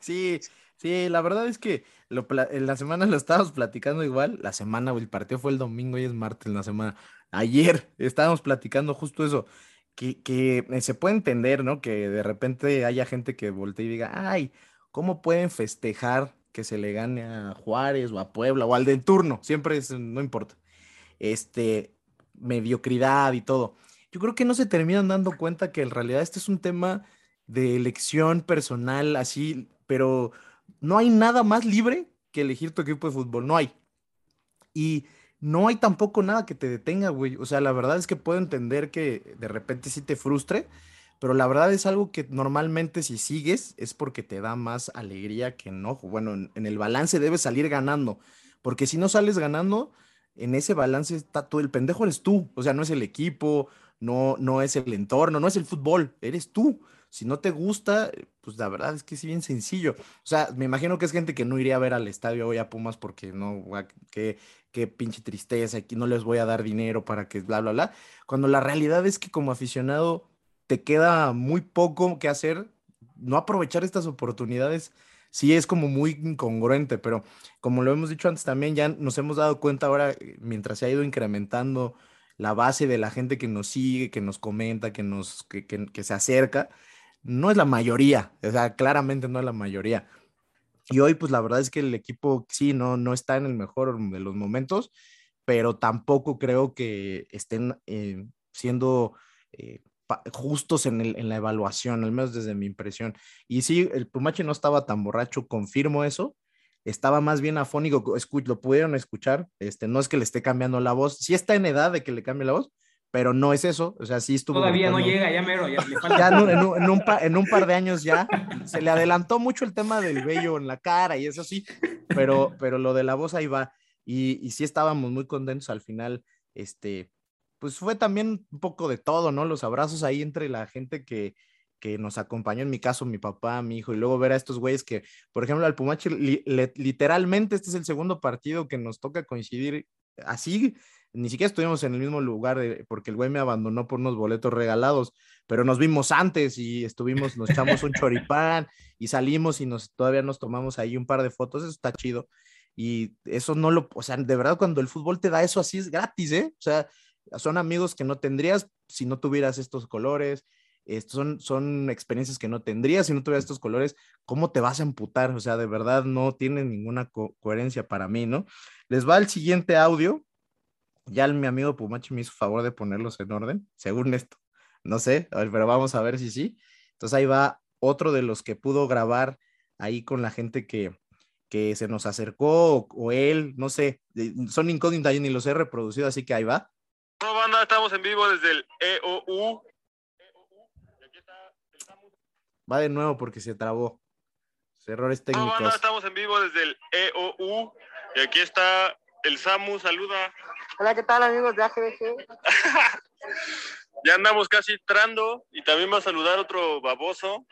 Sí, sí, la verdad es que lo en la semana lo estábamos platicando igual. La semana, el partido fue el domingo y es martes la semana. Ayer estábamos platicando justo eso, que, que eh, se puede entender, ¿no? Que de repente haya gente que voltee y diga, ay, ¿cómo pueden festejar que se le gane a Juárez o a Puebla o al del turno? Siempre es, no importa. Este, mediocridad y todo. Yo creo que no se terminan dando cuenta que en realidad este es un tema de elección personal, así, pero no hay nada más libre que elegir tu equipo de fútbol, no hay. Y no hay tampoco nada que te detenga, güey. O sea, la verdad es que puedo entender que de repente sí te frustre, pero la verdad es algo que normalmente si sigues es porque te da más alegría que enojo. Bueno, en, el balance debes salir ganando, porque si no sales ganando, en ese balance está todo el pendejo eres tú, o sea, no es el equipo, no, no es el entorno, no es el fútbol, eres tú. Si no te gusta, pues la verdad es que es bien sencillo. O sea, me imagino que es gente que no iría a ver al estadio hoy a Pumas porque no, qué, qué pinche tristeza, aquí no les voy a dar dinero para que bla, bla, bla. Cuando la realidad es que como aficionado te queda muy poco que hacer, no aprovechar estas oportunidades sí es como muy incongruente, pero como lo hemos dicho antes también, ya nos hemos dado cuenta ahora, eh, mientras se ha ido incrementando la base de la gente que nos sigue, que nos comenta, que nos, que, que- que se acerca, no es la mayoría, o sea, claramente no es la mayoría. Y hoy, pues la verdad es que el equipo sí, no, no está en el mejor de los momentos, pero tampoco creo que estén eh, siendo eh, justos en, la evaluación, al menos desde mi impresión. Y sí, el Pumache no estaba tan borracho, confirmo eso. Estaba más bien afónico, lo pudieron escuchar, este, no es que le esté cambiando la voz, sí está en edad de que le cambie la voz, pero no es eso, o sea, sí estuvo Todavía no llega, ya mero, ya le falta. Ya en un, en un- en un pa- en un par de años ya se le adelantó mucho el tema del vello en la cara y eso sí, pero, pero lo de la voz ahí va. Y, y sí estábamos muy contentos al final. Este, pues fue también un poco de todo, ¿no? Los abrazos ahí entre la gente que, que nos acompañó, en mi caso, mi papá, mi hijo, y luego ver a estos güeyes que, por ejemplo, al Pumache, li- le- literalmente este es el segundo partido que nos toca coincidir así, ni siquiera estuvimos en el mismo lugar de- porque el güey me abandonó por unos boletos regalados, pero nos vimos antes y estuvimos, nos echamos un choripán y salimos y nos todavía nos tomamos ahí un par de fotos, eso está chido. Y eso no lo, o sea, de verdad cuando el fútbol te da eso así es gratis, ¿eh? O sea, son amigos que no tendrías si no tuvieras estos colores, estos son, son experiencias que no tendrías si no tuvieras estos colores, ¿cómo te vas a emputar? O sea, de verdad no tiene ninguna co- coherencia para mí, ¿no? Les va el siguiente audio. Ya el- mi amigo Pumachi me hizo favor de ponerlos en orden, según esto. No sé, a ver, pero vamos a ver si sí. Entonces ahí va otro de los que pudo grabar ahí con la gente que, que se nos acercó o, o él, no sé, son incógnitas y ni los he reproducido, así que ahí va. No, banda, estamos en vivo desde el EOU. Va de nuevo porque se trabó. Errores No, banda, técnicos. estamos en vivo desde el EOU. Y aquí está el Samu, saluda. Hola, ¿qué tal amigos de AGBG? Ya andamos casi entrando y también va a saludar otro baboso.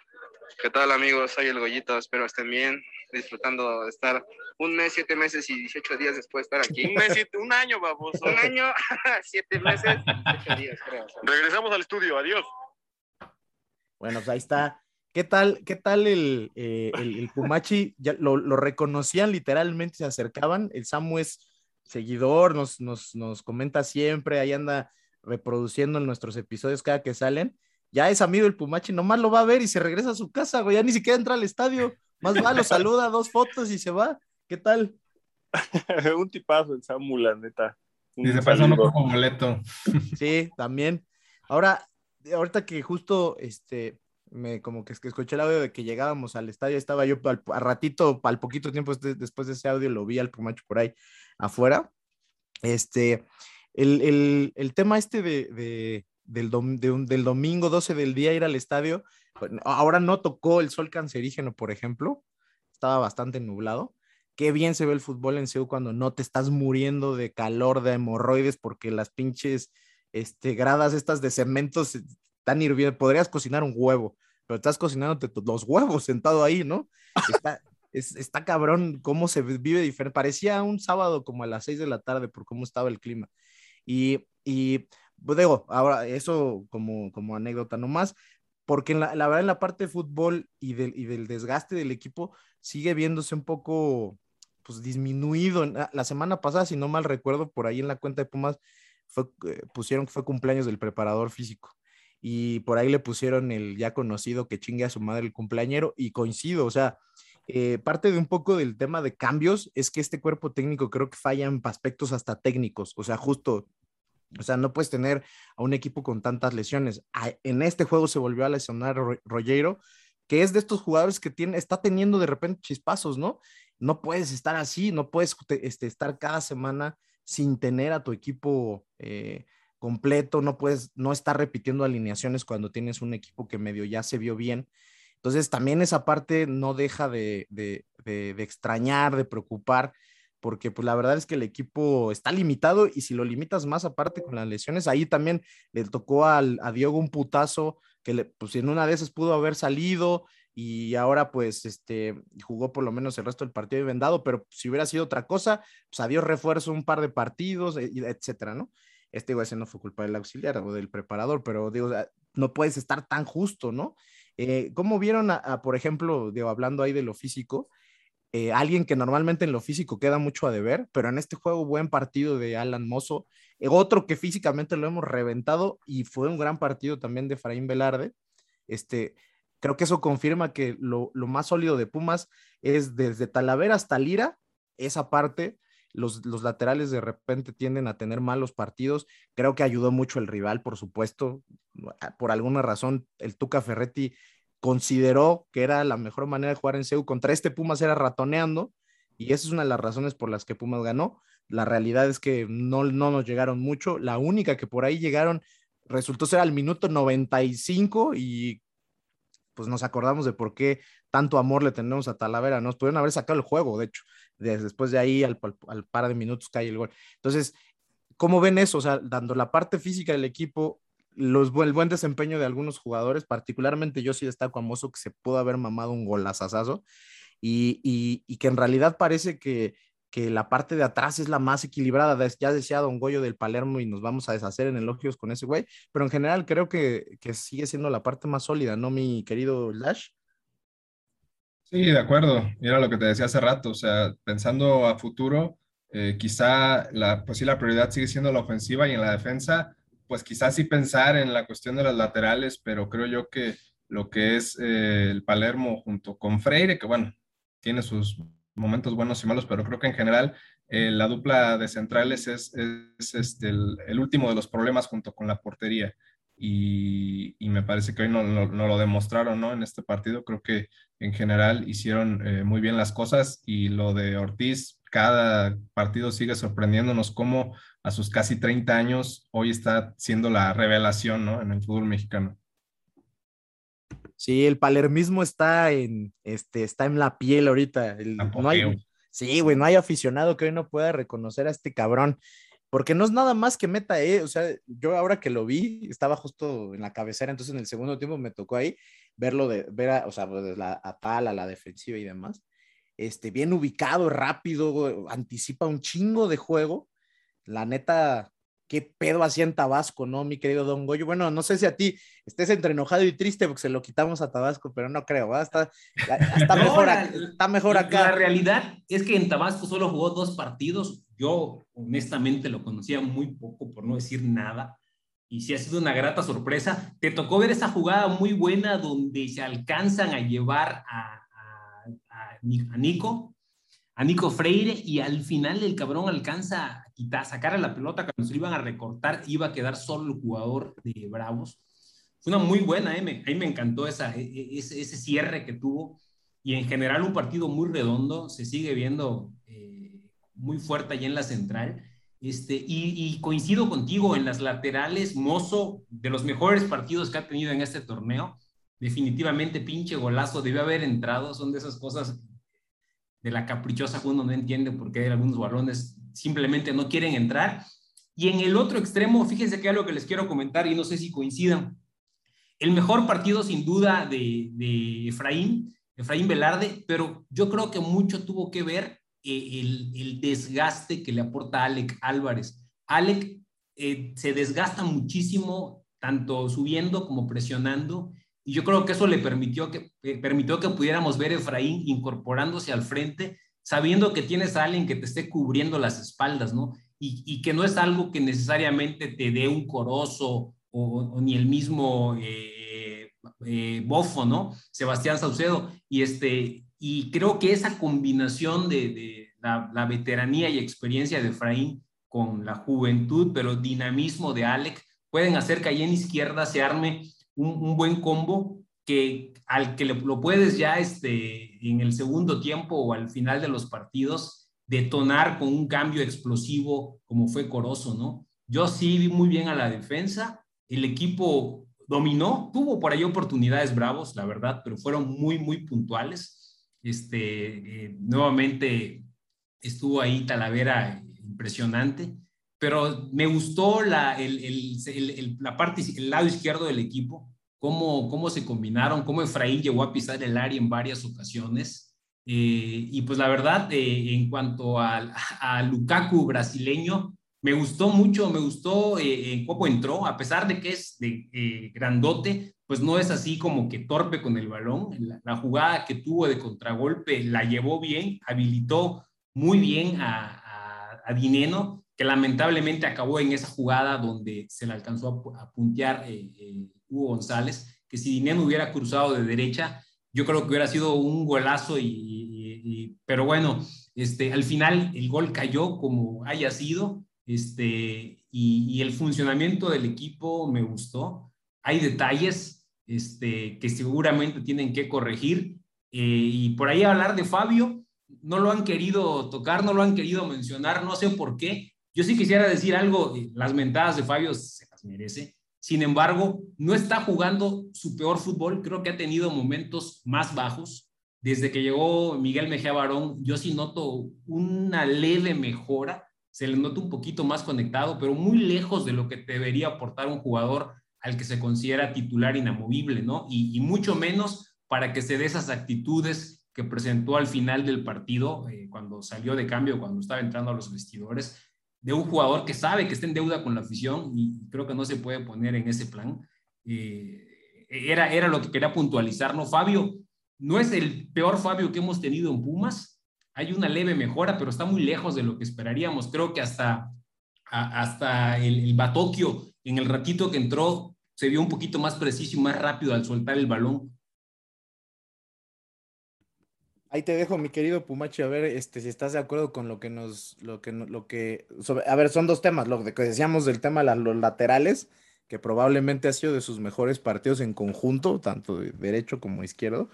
¿Qué tal amigos? Soy el Goyito, espero estén bien, disfrutando de estar un mes, siete meses y 18 días después de estar aquí. Un mes, siete- un año, baboso. Un año, siete meses, 18 días creo. Regresamos al estudio, adiós. Bueno, pues ahí está. ¿Qué tal, qué tal el, eh, el, el Pumachi? Ya lo, lo reconocían literalmente, se acercaban. El Samu es seguidor, nos, nos, nos comenta siempre, ahí anda reproduciendo en nuestros episodios cada que salen. Ya es amigo el Pumachi, nomás lo va a ver y se regresa a su casa, güey. Ya ni siquiera entra al estadio. Más va, lo saluda, dos fotos y se va. ¿Qué tal? un tipazo el Samu, la neta. Un Y de paso no como boleto. Sí, también. Ahora, ahorita que justo este me como que, es que escuché el audio de que llegábamos al estadio, estaba yo al, a ratito, al poquito tiempo después de ese audio, lo vi al Pumacho por ahí afuera. Este, el, el- el tema este de, de- del, dom- de un- del domingo 12 del día ir al estadio, bueno, ahora no tocó el sol cancerígeno, por ejemplo, estaba bastante nublado. Qué bien se ve el fútbol en Seúl cuando no te estás muriendo de calor, de hemorroides, porque las pinches este, gradas estas de cementos están hirviendo. Podrías cocinar un huevo, pero estás cocinándote los huevos sentado ahí, ¿no? Está, es- está cabrón cómo se vive diferente. Parecía un sábado como a las 6 de la tarde por cómo estaba el clima. Y, y pues digo, ahora eso como, como anécdota nomás, porque en la, la verdad en la parte de fútbol y del, y del desgaste del equipo sigue viéndose un poco pues disminuido. En- La semana pasada, si no mal recuerdo, por ahí en la cuenta de Pumas eh, pusieron que fue cumpleaños del preparador físico y por ahí le pusieron el ya conocido que chingue a su madre el cumpleañero y coincido, o sea, eh, parte de un poco del tema de cambios es que este cuerpo técnico creo que falla en aspectos hasta técnicos, o sea, justo, o sea, no puedes tener a un equipo con tantas lesiones. A- En este juego se volvió a lesionar Ro- Rollero, que es de estos jugadores que tiene, está teniendo de repente chispazos, ¿no? No puedes estar así, no puedes te- este, estar cada semana sin tener a tu equipo eh, completo, no puedes, no estar repitiendo alineaciones cuando tienes un equipo que medio ya se vio bien. Entonces también esa parte no deja de, de- de- de extrañar, de preocupar, porque pues la verdad es que el equipo está limitado y si lo limitas más aparte con las lesiones, ahí también le tocó al, a Diogo un putazo que le, pues en una de esas pudo haber salido y ahora pues este jugó por lo menos el resto del partido y vendado, pero si hubiera sido otra cosa, pues adiós refuerzo un par de partidos, e- y etcétera, ¿no? Este igual ese no fue culpa del auxiliar o del preparador, pero digo, no puedes estar tan justo, ¿no? Eh, ¿Cómo vieron por ejemplo, digo, hablando ahí de lo físico, eh, alguien que normalmente en lo físico queda mucho a deber, pero en este juego buen partido de Alan Mozo, eh, otro que físicamente lo hemos reventado y fue un gran partido también de Efraín Velarde, este, creo que eso confirma que lo más sólido de Pumas es desde Talavera hasta Lira, esa parte, los, los, laterales de repente tienden a tener malos partidos. Creo que ayudó mucho el rival, por supuesto. Por alguna razón, el Tuca Ferretti consideró que era la mejor manera de jugar en CEU. Contra este Pumas era ratoneando, y esa es una de las razones por las que Pumas ganó. La realidad es que no, no nos llegaron mucho. La única que por ahí llegaron resultó ser al minuto 95 y pues nos acordamos de por qué tanto amor le tenemos a Talavera. Nos pudieron haber sacado el juego, de hecho. Después de ahí, al, al, al, par de minutos, cae el gol. Entonces, ¿cómo ven eso? O sea, dando la parte física del equipo, los, el buen desempeño de algunos jugadores, particularmente yo sí destaco a Mozo, que se pudo haber mamado un golazazazo, y, y, y que en realidad parece que, que la parte de atrás es la más equilibrada. Ya decía Don Goyo del Palermo y nos vamos a deshacer en elogios con ese güey, pero en general creo que, que sigue siendo la parte más sólida, ¿no, mi querido Lash? Sí, de acuerdo. Era lo que te decía hace rato. O sea, pensando a futuro, eh, quizá la, pues sí, la prioridad sigue siendo la ofensiva y en la defensa, pues quizás sí pensar en la cuestión de las laterales, pero creo yo que lo que es eh, el Palermo junto con Freire, que bueno, tiene sus momentos buenos y malos, pero creo que en general eh, la dupla de centrales es, es, este, el, el último de los problemas junto con la portería. Y, y me parece que hoy no, no- no lo demostraron, ¿no? En este partido creo que en general hicieron eh, muy bien las cosas y lo de Ortiz, cada partido sigue sorprendiéndonos cómo a sus casi 30 años hoy está siendo la revelación, ¿no? En el fútbol mexicano. Sí, el palermismo está en, este, está en la piel ahorita. el- no hay, sí, güey, no hay aficionado que hoy no pueda reconocer a este cabrón, porque no es nada más que meta, eh, o sea, yo ahora que lo vi, estaba justo en la cabecera, entonces en el segundo tiempo me tocó ahí verlo de, ver, a, o sea, pues, la, a tal, a la defensiva y demás, este, bien ubicado, rápido, anticipa un chingo de juego, la neta, qué pedo hacía en Tabasco, ¿no, mi querido Don Goyo? Bueno, no sé si a ti estés entre enojado y triste porque se lo quitamos a Tabasco, pero no creo, ¿verdad? Está, está No, mejor, la- acá, está mejor La acá. realidad es que en Tabasco solo jugó dos partidos. Yo honestamente lo conocía muy poco, por no decir nada. Y sí ha sido una grata sorpresa. Te tocó ver esa jugada muy buena donde se alcanzan a llevar a, a- a Ni- a Nico, a Nico Freire, y al final el cabrón alcanza a quitar, sacar a la pelota cuando se iban a recortar, iba a quedar solo el jugador de Bravos. Fue una muy buena, eh, me- me encantó esa, e- e- ese, cierre que tuvo y en general un partido muy redondo, se sigue viendo muy fuerte allá en la central. Este, y, coincido contigo en las laterales, Mozo, de los mejores partidos que ha tenido en este torneo, definitivamente pinche golazo, debió haber entrado, son de esas cosas de la caprichosa que uno no entiende por qué algunos balones simplemente no quieren entrar. Y en el otro extremo, fíjense que lo que les quiero comentar y no sé si coincidan. El mejor partido sin duda de, de Efraín, Efraín Velarde, pero yo creo que mucho tuvo que ver el, el desgaste que le aporta Alec Álvarez. Alec eh, se desgasta muchísimo, tanto subiendo como presionando, y yo creo que eso le permitió que, eh, permitió que pudiéramos ver a Efraín incorporándose al frente, sabiendo que tienes a alguien que te esté cubriendo las espaldas, ¿no? Y, y que no es algo que necesariamente te dé un corozo o, o ni el mismo eh, eh, Bofo, ¿no? Sebastián Saucedo. Y, este, y creo que esa combinación de, de la, la, veteranía y experiencia de Efraín con la juventud, pero dinamismo de Alec, pueden hacer que ahí en izquierda se arme un, un buen combo que al que le, lo puedes ya este, en el segundo tiempo o al final de los partidos detonar con un cambio explosivo como fue Corozo, ¿no? Yo sí vi muy bien a la defensa, el equipo dominó, tuvo por ahí oportunidades bravos, la verdad, pero fueron muy, muy puntuales. Este, eh, nuevamente estuvo ahí Talavera impresionante, pero me gustó la, el, el, la parte, el lado izquierdo del equipo, cómo, cómo se combinaron, cómo Efraín llegó a pisar el área en varias ocasiones. Eh, y pues la verdad, eh, en cuanto a, a, Lukaku brasileño, me gustó mucho, me gustó eh, cómo entró, a pesar de que es de eh, grandote, pues no es así como que torpe con el balón. La, jugada que tuvo de contragolpe la llevó bien, habilitó muy bien a, a, Dineno, que lamentablemente acabó en esa jugada donde se le alcanzó a, puntear eh, Hugo González, que si Dineno hubiera cruzado de derecha, yo creo que hubiera sido un golazo, y, pero bueno, este, al final el gol cayó como haya sido, este, y, y, el funcionamiento del equipo me gustó. Hay detalles este, que seguramente tienen que corregir, eh, y por ahí hablar de Fabio, no lo han querido tocar, no lo han querido mencionar, no sé por qué. Yo sí quisiera decir algo, las mentadas de Fabio se las merece, sin embargo, no está jugando su peor fútbol. Creo que ha tenido momentos más bajos. Desde que llegó Miguel Mejía Barón, yo sí noto una leve mejora. Se le nota un poquito más conectado, pero muy lejos de lo que debería aportar un jugador al que se considera titular inamovible, ¿no? Y, y mucho menos para que se dé esas actitudes que presentó al final del partido, eh, cuando salió de cambio, cuando estaba entrando a los vestidores, de un jugador que sabe que está en deuda con la afición y creo que no se puede poner en ese plan. Eh, era, era lo que quería puntualizar, ¿no? Fabio, no es el peor Fabio que hemos tenido en Pumas, hay una leve mejora, pero está muy lejos de lo que esperaríamos. Creo que hasta, hasta el, el Batokio, en el ratito que entró, se vio un poquito más preciso y más rápido al soltar el balón. Ahí te dejo, mi querido Pumachi, a ver este, si estás de acuerdo con lo que nos, lo que, lo que, sobre, a ver, son dos temas, lo que decíamos del tema de los laterales, que probablemente ha sido de sus mejores partidos en conjunto, tanto de derecho como izquierdo,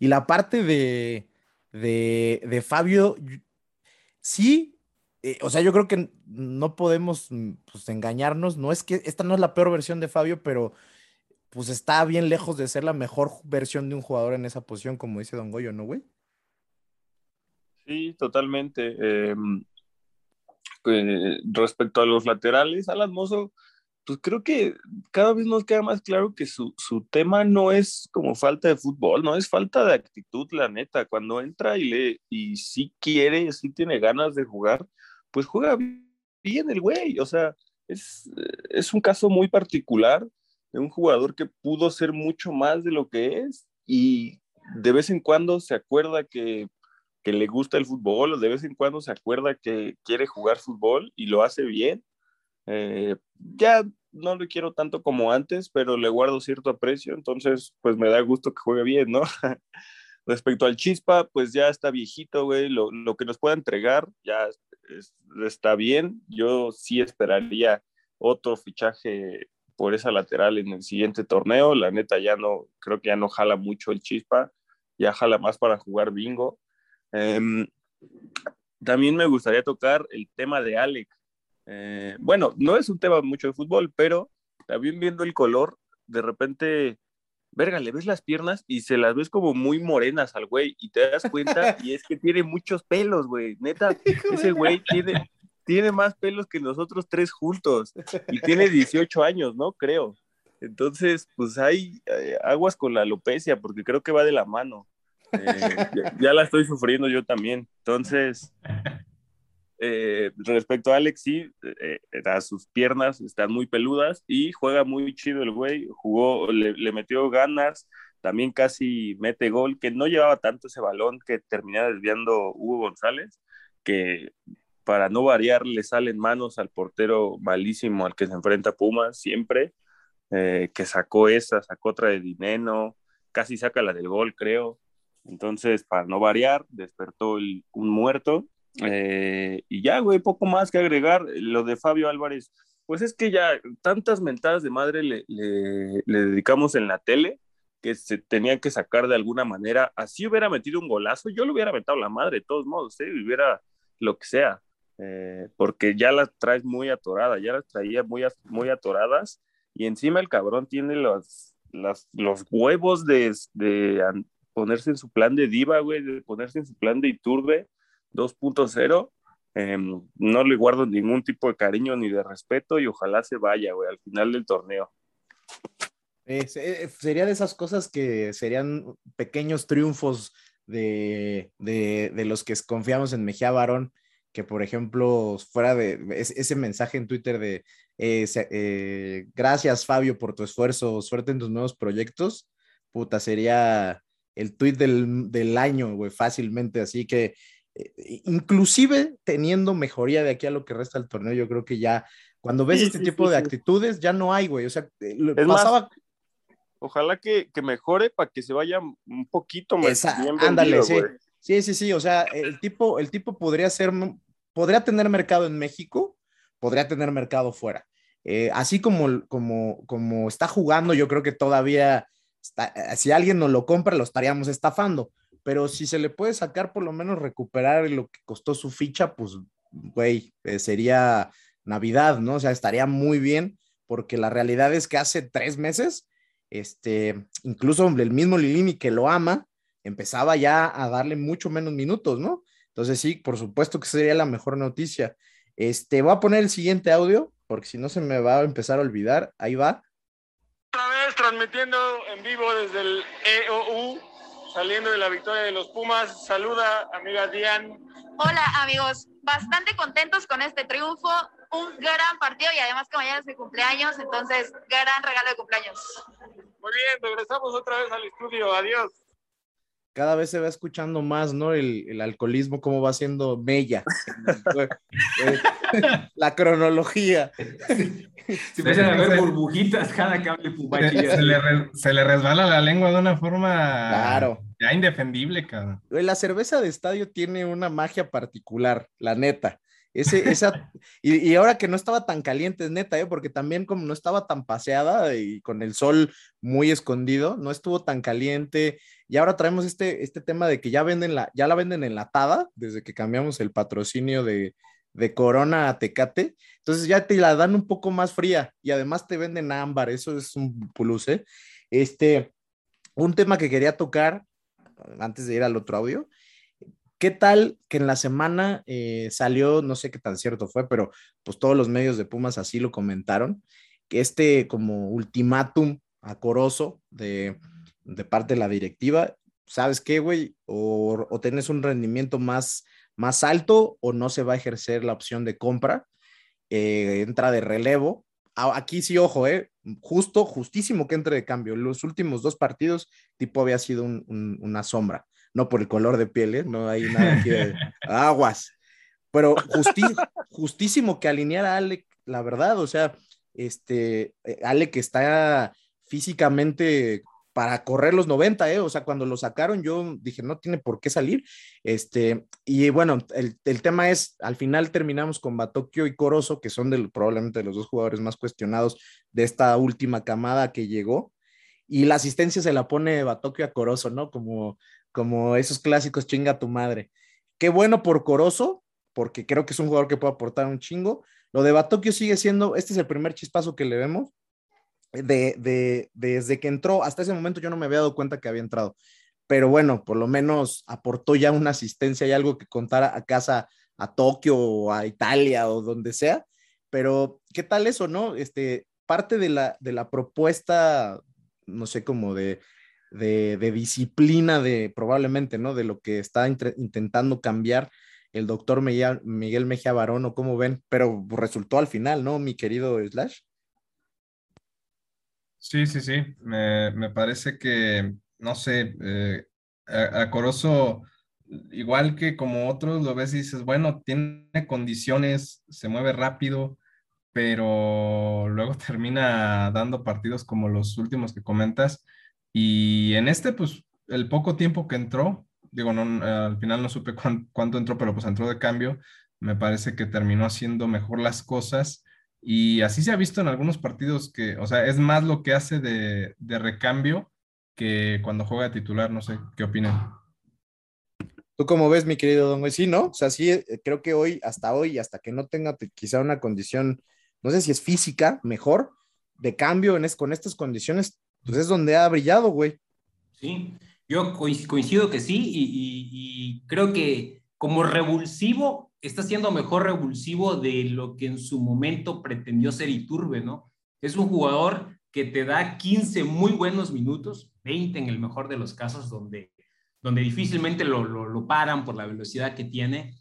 y la parte de, de, de Fabio, sí, eh, o sea, yo creo que no podemos pues, engañarnos, no es que esta no es la peor versión de Fabio, pero pues está bien lejos de ser la mejor versión de un jugador en esa posición, como dice Don Goyo, ¿no, güey? Sí, totalmente. Eh, eh, respecto a los laterales, Alan Mozo, pues creo que cada vez nos queda más claro que su, su, tema no es como falta de fútbol, no es falta de actitud, la neta. Cuando entra y le y sí quiere, sí tiene ganas de jugar, pues juega bien el güey. O sea, es, es un caso muy particular de un jugador que pudo ser mucho más de lo que es y de vez en cuando se acuerda que que le gusta el fútbol, de vez en cuando se acuerda que quiere jugar fútbol y lo hace bien. Eh, ya no lo quiero tanto como antes, pero le guardo cierto aprecio, entonces pues me da gusto que juegue bien, ¿no? Respecto al Chispa, pues ya está viejito, güey, lo, lo que nos pueda entregar ya es, está bien. Yo sí esperaría otro fichaje por esa lateral en el siguiente torneo. La neta ya no, creo que ya no jala mucho el Chispa, ya jala más para jugar bingo. Eh, también me gustaría tocar el tema de Alec. Eh, bueno, no es un tema mucho de fútbol, pero también viendo el color, de repente, verga, le ves las piernas y se las ves como muy morenas al güey y te das cuenta y es que tiene muchos pelos, güey. Neta, ese güey tiene, tiene más pelos que nosotros tres juntos y tiene 18 años, ¿no? Creo. Entonces, pues hay eh, aguas con la alopecia porque creo que va de la mano. Eh, ya, la estoy sufriendo yo también. Entonces, eh, respecto a Alex, sí, eh, sus piernas están muy peludas y juega muy chido el güey. Jugó, le, metió ganas, también casi mete gol, que no llevaba tanto ese balón que terminaba desviando Hugo González, que para no variar le salen manos al portero malísimo al que se enfrenta Pumas siempre, que sacó esa, sacó otra de Dineno, casi saca la del gol, creo. Entonces, para no variar, despertó el, un muerto. Eh, y ya, güey, poco más que agregar. Lo de Fabio Álvarez, pues es que ya tantas mentadas de madre le, le, dedicamos en la tele que se tenían que sacar de alguna manera. Así hubiera metido un golazo, yo le hubiera metido la madre de todos modos, ¿eh? hubiera lo que sea, eh, porque ya las traes muy atoradas, ya las traía muy, muy atoradas. Y encima el cabrón tiene los, los, los huevos de, de, ponerse en su plan de diva, güey, de ponerse en su plan de Iturbe 2.0. Eh, no le guardo ningún tipo de cariño ni de respeto y ojalá se vaya, güey, al final del torneo. Eh, sería de esas cosas que serían pequeños triunfos de, de, de los que confiamos en Mejía Barón, que por ejemplo, fuera de ese mensaje en Twitter de eh, eh, gracias Fabio por tu esfuerzo, suerte en tus nuevos proyectos, puta, sería el tweet del, del año, güey, fácilmente. Así que, eh, inclusive teniendo mejoría de aquí a lo que resta del torneo, yo creo que ya, cuando ves sí, este sí, tipo sí, de actitudes, ya no hay, güey. O sea, es pasaba. Más, ojalá que, que mejore para que se vaya un poquito más. Esa, bien ándale, sí. Sí, sí, sí. O sea, el tipo, el tipo podría ser, podría tener mercado en México, podría tener mercado fuera. Eh, así como, como, como está jugando, yo creo que todavía Eh, si alguien nos lo compra, lo estaríamos estafando. Pero si se le puede sacar, por lo menos recuperar lo que costó su ficha, pues, güey, eh, sería Navidad, ¿no? O sea, estaría muy bien, porque la realidad es que hace tres meses, este, incluso el mismo Lilini que lo ama, empezaba ya a darle mucho menos minutos, ¿no? Entonces, sí, por supuesto que sería la mejor noticia. Este, voy a poner el siguiente audio, porque si no se me va a empezar a olvidar. Ahí va transmitiendo en vivo desde el EOU, saliendo de la victoria de los Pumas. Saluda, amiga Dian. Hola amigos, bastante contentos con este triunfo, un gran partido y además que mañana es mi cumpleaños, entonces gran regalo de cumpleaños. Muy bien, regresamos otra vez al estudio. Adiós. Cada vez se va escuchando más, ¿no? El, el alcoholismo, cómo va siendo mella. la cronología. Se empiezan a ver burbujitas cada Pumachi. Se, se le, re- se le resbala la lengua de una forma Claro. ya indefendible, cabrón. La cerveza de estadio tiene una magia particular, la neta. Ese, esa, y, y ahora que no estaba tan caliente, es neta, ¿eh? porque también como no estaba tan paseada y con el sol muy escondido, no estuvo tan caliente. Y ahora traemos este, este tema de que ya venden la, ya la venden enlatada desde que cambiamos el patrocinio de, de Corona a Tecate. Entonces ya te la dan un poco más fría y además te venden ámbar, eso es un plus, ¿eh? Este, un tema que quería tocar antes de ir al otro audio. ¿Qué tal que en la semana eh, salió, no sé qué tan cierto fue, pero pues todos los medios de Pumas así lo comentaron, que este como ultimátum acoroso de, de parte de la directiva, ¿sabes qué, güey? O, o tienes un rendimiento más, más alto o no se va a ejercer la opción de compra, eh, entra de relevo. Aquí sí, ojo, eh, justo, justísimo que entre de cambio. Los últimos dos partidos, tipo había sido un- un- una sombra no por el color de piel, ¿eh? no hay nada aquí de aguas, pero justi- justísimo que alineara a Ale, la verdad, o sea, este, eh, Ale que está físicamente para correr los 90, ¿eh? o sea, cuando lo sacaron yo dije, no tiene por qué salir, este, y bueno, el, el tema es, al final terminamos con Batokio y Corozo, que son del, probablemente los dos jugadores más cuestionados de esta última camada que llegó, y la asistencia se la pone Batokio a Corozo, ¿no? Como, como esos clásicos chinga tu madre. Qué bueno por Corozo, porque creo que es un jugador que puede aportar un chingo. Lo de Batokio sigue siendo, este es el primer chispazo que le vemos. De, de, desde que entró, hasta ese momento yo no me había dado cuenta que había entrado. Pero bueno, por lo menos aportó ya una asistencia y algo que contara a casa a Tokio o a Italia o donde sea. Pero, ¿qué tal eso, no? Este, parte de la, de la propuesta, no sé, como de, de, disciplina de probablemente, ¿no? De lo que está intentando cambiar el doctor Miguel, Miguel Mejía Barón o cómo ven, pero resultó al final, ¿no? Mi querido Slash. Sí, sí, sí. Me, me parece que, no sé, eh, a, a Corozo, igual que como otros, lo ves y dices, bueno, tiene condiciones, se mueve rápido, pero luego termina dando partidos como los últimos que comentas. Y en este, pues, el poco tiempo que entró, digo, no, al final no supe cuán- cuánto entró, pero pues entró de cambio, me parece que terminó haciendo mejor las cosas. Y así se ha visto en algunos partidos que, o sea, es más lo que hace de, de recambio que cuando juega de titular, no sé, ¿qué opinan? ¿Tú cómo ves, mi querido Don Güey? Sí, ¿no? O sea, sí, eh, creo que hoy, hasta hoy, hasta que no tenga te- quizá una condición, no sé si es física, mejor, de cambio en es, con estas condiciones, pues es donde ha brillado, güey. Sí, yo coinc- coincido que sí y, y- y creo que como revulsivo está siendo mejor revulsivo de lo que en su momento pretendió ser Iturbe, ¿no? Es un jugador que te da 15 muy buenos minutos, 20 en el mejor de los casos, donde, donde difícilmente lo, lo, paran por la velocidad que tiene,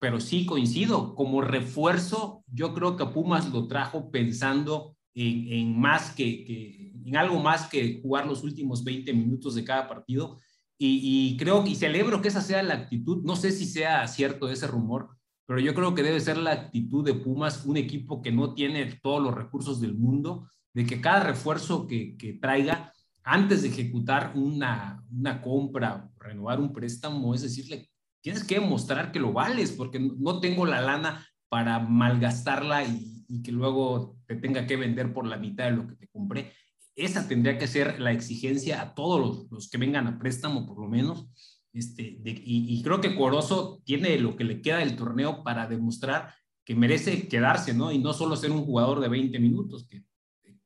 pero sí coincido, como refuerzo, yo creo que Pumas lo trajo pensando en, más que- en algo más que jugar los últimos 20 minutos de cada partido. Y, y creo y celebro que esa sea la actitud. No sé si sea cierto ese rumor, pero yo creo que debe ser la actitud de Pumas, un equipo que no tiene todos los recursos del mundo, de que cada refuerzo que, que traiga antes de ejecutar una, una compra, renovar un préstamo, es decirle, tienes que demostrar que lo vales, porque no tengo la lana para malgastarla y, que luego te tenga que vender por la mitad de lo que te compré. Esa tendría que ser la exigencia a todos los, los que vengan a préstamo, por lo menos. Este, y creo que Corozo tiene lo que le queda del torneo para demostrar que merece quedarse, ¿no? Y no solo ser un jugador de 20 minutos, que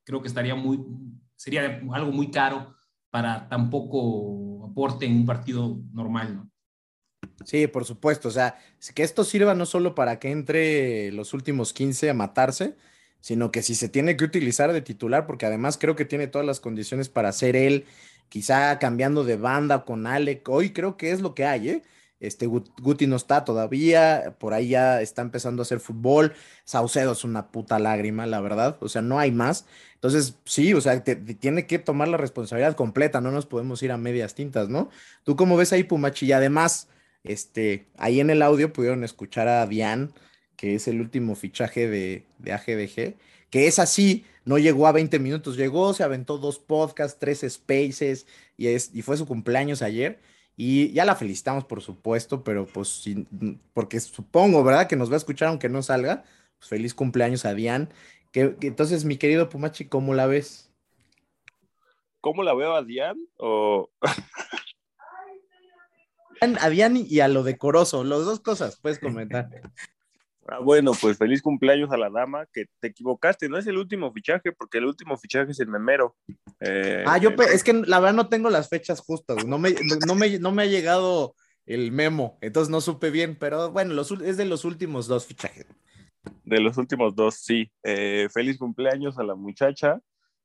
creo que estaría muy, sería algo muy caro para tan poco aporte en un partido normal, ¿no? Sí, por supuesto. O sea, que esto sirva no solo para que entre los últimos 15 a matarse, sino que si se tiene que utilizar de titular, porque además creo que tiene todas las condiciones para ser él quizá cambiando de banda con Alec. Hoy creo que es lo que hay, ¿eh? Este Guti no está todavía, por ahí ya está empezando a hacer fútbol. Saucedo es una puta lágrima, la verdad. O sea, no hay más. Entonces, sí, o sea, te, tiene que tomar la responsabilidad completa, no nos podemos ir a medias tintas, ¿no? ¿Tú cómo ves ahí, Pumachi? Y además, este, ahí en el audio pudieron escuchar a Dian, que es el último fichaje de, de AGDG, que es así, no llegó a 20 minutos, llegó, se aventó dos podcasts, tres spaces, y, es, y fue su cumpleaños ayer. Y ya la felicitamos, por supuesto, pero pues sin- porque supongo, ¿verdad? Que nos va a escuchar aunque no salga. Pues feliz cumpleaños a Dian. Que, que entonces, mi querido Pumachi, ¿cómo la ves? ¿Cómo la veo a Dian? O... A Dian y a lo decoroso, las dos cosas, puedes comentar. Ah, bueno, pues feliz cumpleaños a la dama, que te equivocaste, no es el último fichaje, porque el último fichaje es el memero. Eh, Ah, yo es que la verdad no tengo las fechas justas, no me, no, me, no me ha llegado el memo, entonces no supe bien, pero bueno, los, es de los últimos dos fichajes. De los últimos dos, sí. Eh, feliz cumpleaños a la muchacha.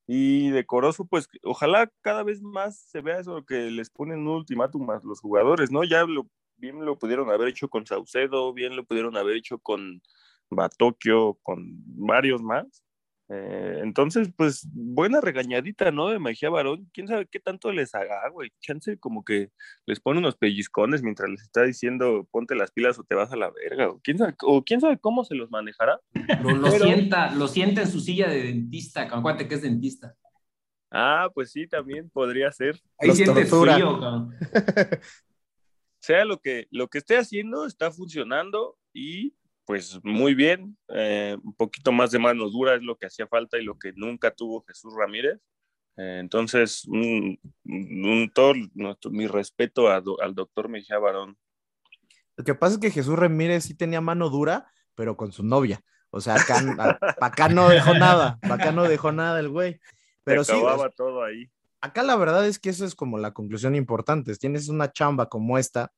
Y decoroso, pues ojalá cada vez más se vea eso que les ponen un ultimátum a los jugadores, ¿no? Ya lo, bien lo pudieron haber hecho con Saucedo, bien lo pudieron haber hecho con Batokio, con varios más. Eh, entonces, pues buena regañadita, ¿no? De Mejía Barón. ¿Quién sabe qué tanto les haga, güey? Chance como que les pone unos pellizcones mientras les está diciendo ponte las pilas o te vas a la verga. O quién sabe, o quién sabe cómo se los manejará. Lo, lo Pero- sienta, lo sienta en su silla de dentista, acuérdate que es dentista. Ah, pues sí, también podría ser. Ahí Los siente tortura. frío, cabrón. Sea lo que, lo que esté haciendo, está funcionando y pues muy bien. Eh, un poquito más de mano dura es lo que hacía falta y lo que nunca tuvo Jesús Ramírez. Eh, entonces, un, un- todo nuestro, mi respeto a do- al doctor Mejía Barón. Lo que pasa es que Jesús Ramírez sí tenía mano dura, pero con su novia. O sea, acá, acá no dejó nada, acá no dejó nada el güey. Pero Se sí, acababa todo ahí. Acá la verdad es que eso es como la conclusión importante. Tienes una chamba como esta,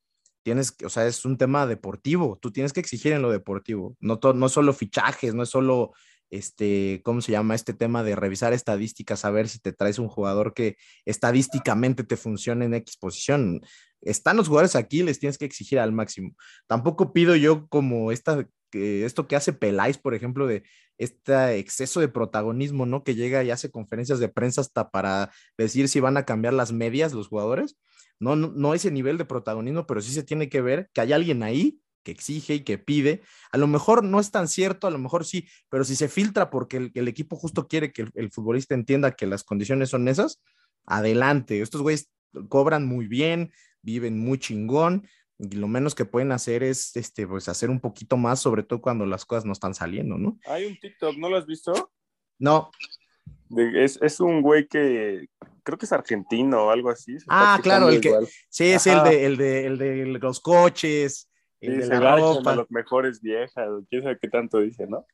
tienes, o sea, es un tema deportivo. Tú tienes que exigir en lo deportivo. No, to- no solo fichajes, no es solo, este, ¿cómo se llama? Este tema de revisar estadísticas, saber si te traes un jugador que estadísticamente te funcione en X posición. Están los jugadores aquí, les tienes que exigir al máximo. Tampoco pido yo como esta, que esto que hace Peláez, por ejemplo, de este exceso de protagonismo, ¿no? Que llega y hace conferencias de prensa hasta para decir si van a cambiar las medias los jugadores. No, no, no ese nivel de protagonismo, pero sí se tiene que ver que hay alguien ahí que exige y que pide. A lo mejor no es tan cierto, a lo mejor sí, pero si se filtra porque el, equipo justo quiere que el, el futbolista entienda que las condiciones son esas, adelante. Estos güeyes cobran muy bien, viven muy chingón. Y lo menos que pueden hacer es este, pues, hacer un poquito más, sobre todo cuando las cosas no están saliendo, ¿no? Hay un TikTok, ¿no lo has visto? No, De- es, es un güey que creo que es argentino o algo así. Ah, claro, el que igual. sí es el de, el de el de los coches, el Sí, de se la a ropa, los mejores viejas, quién sabe qué tanto dice, ¿no?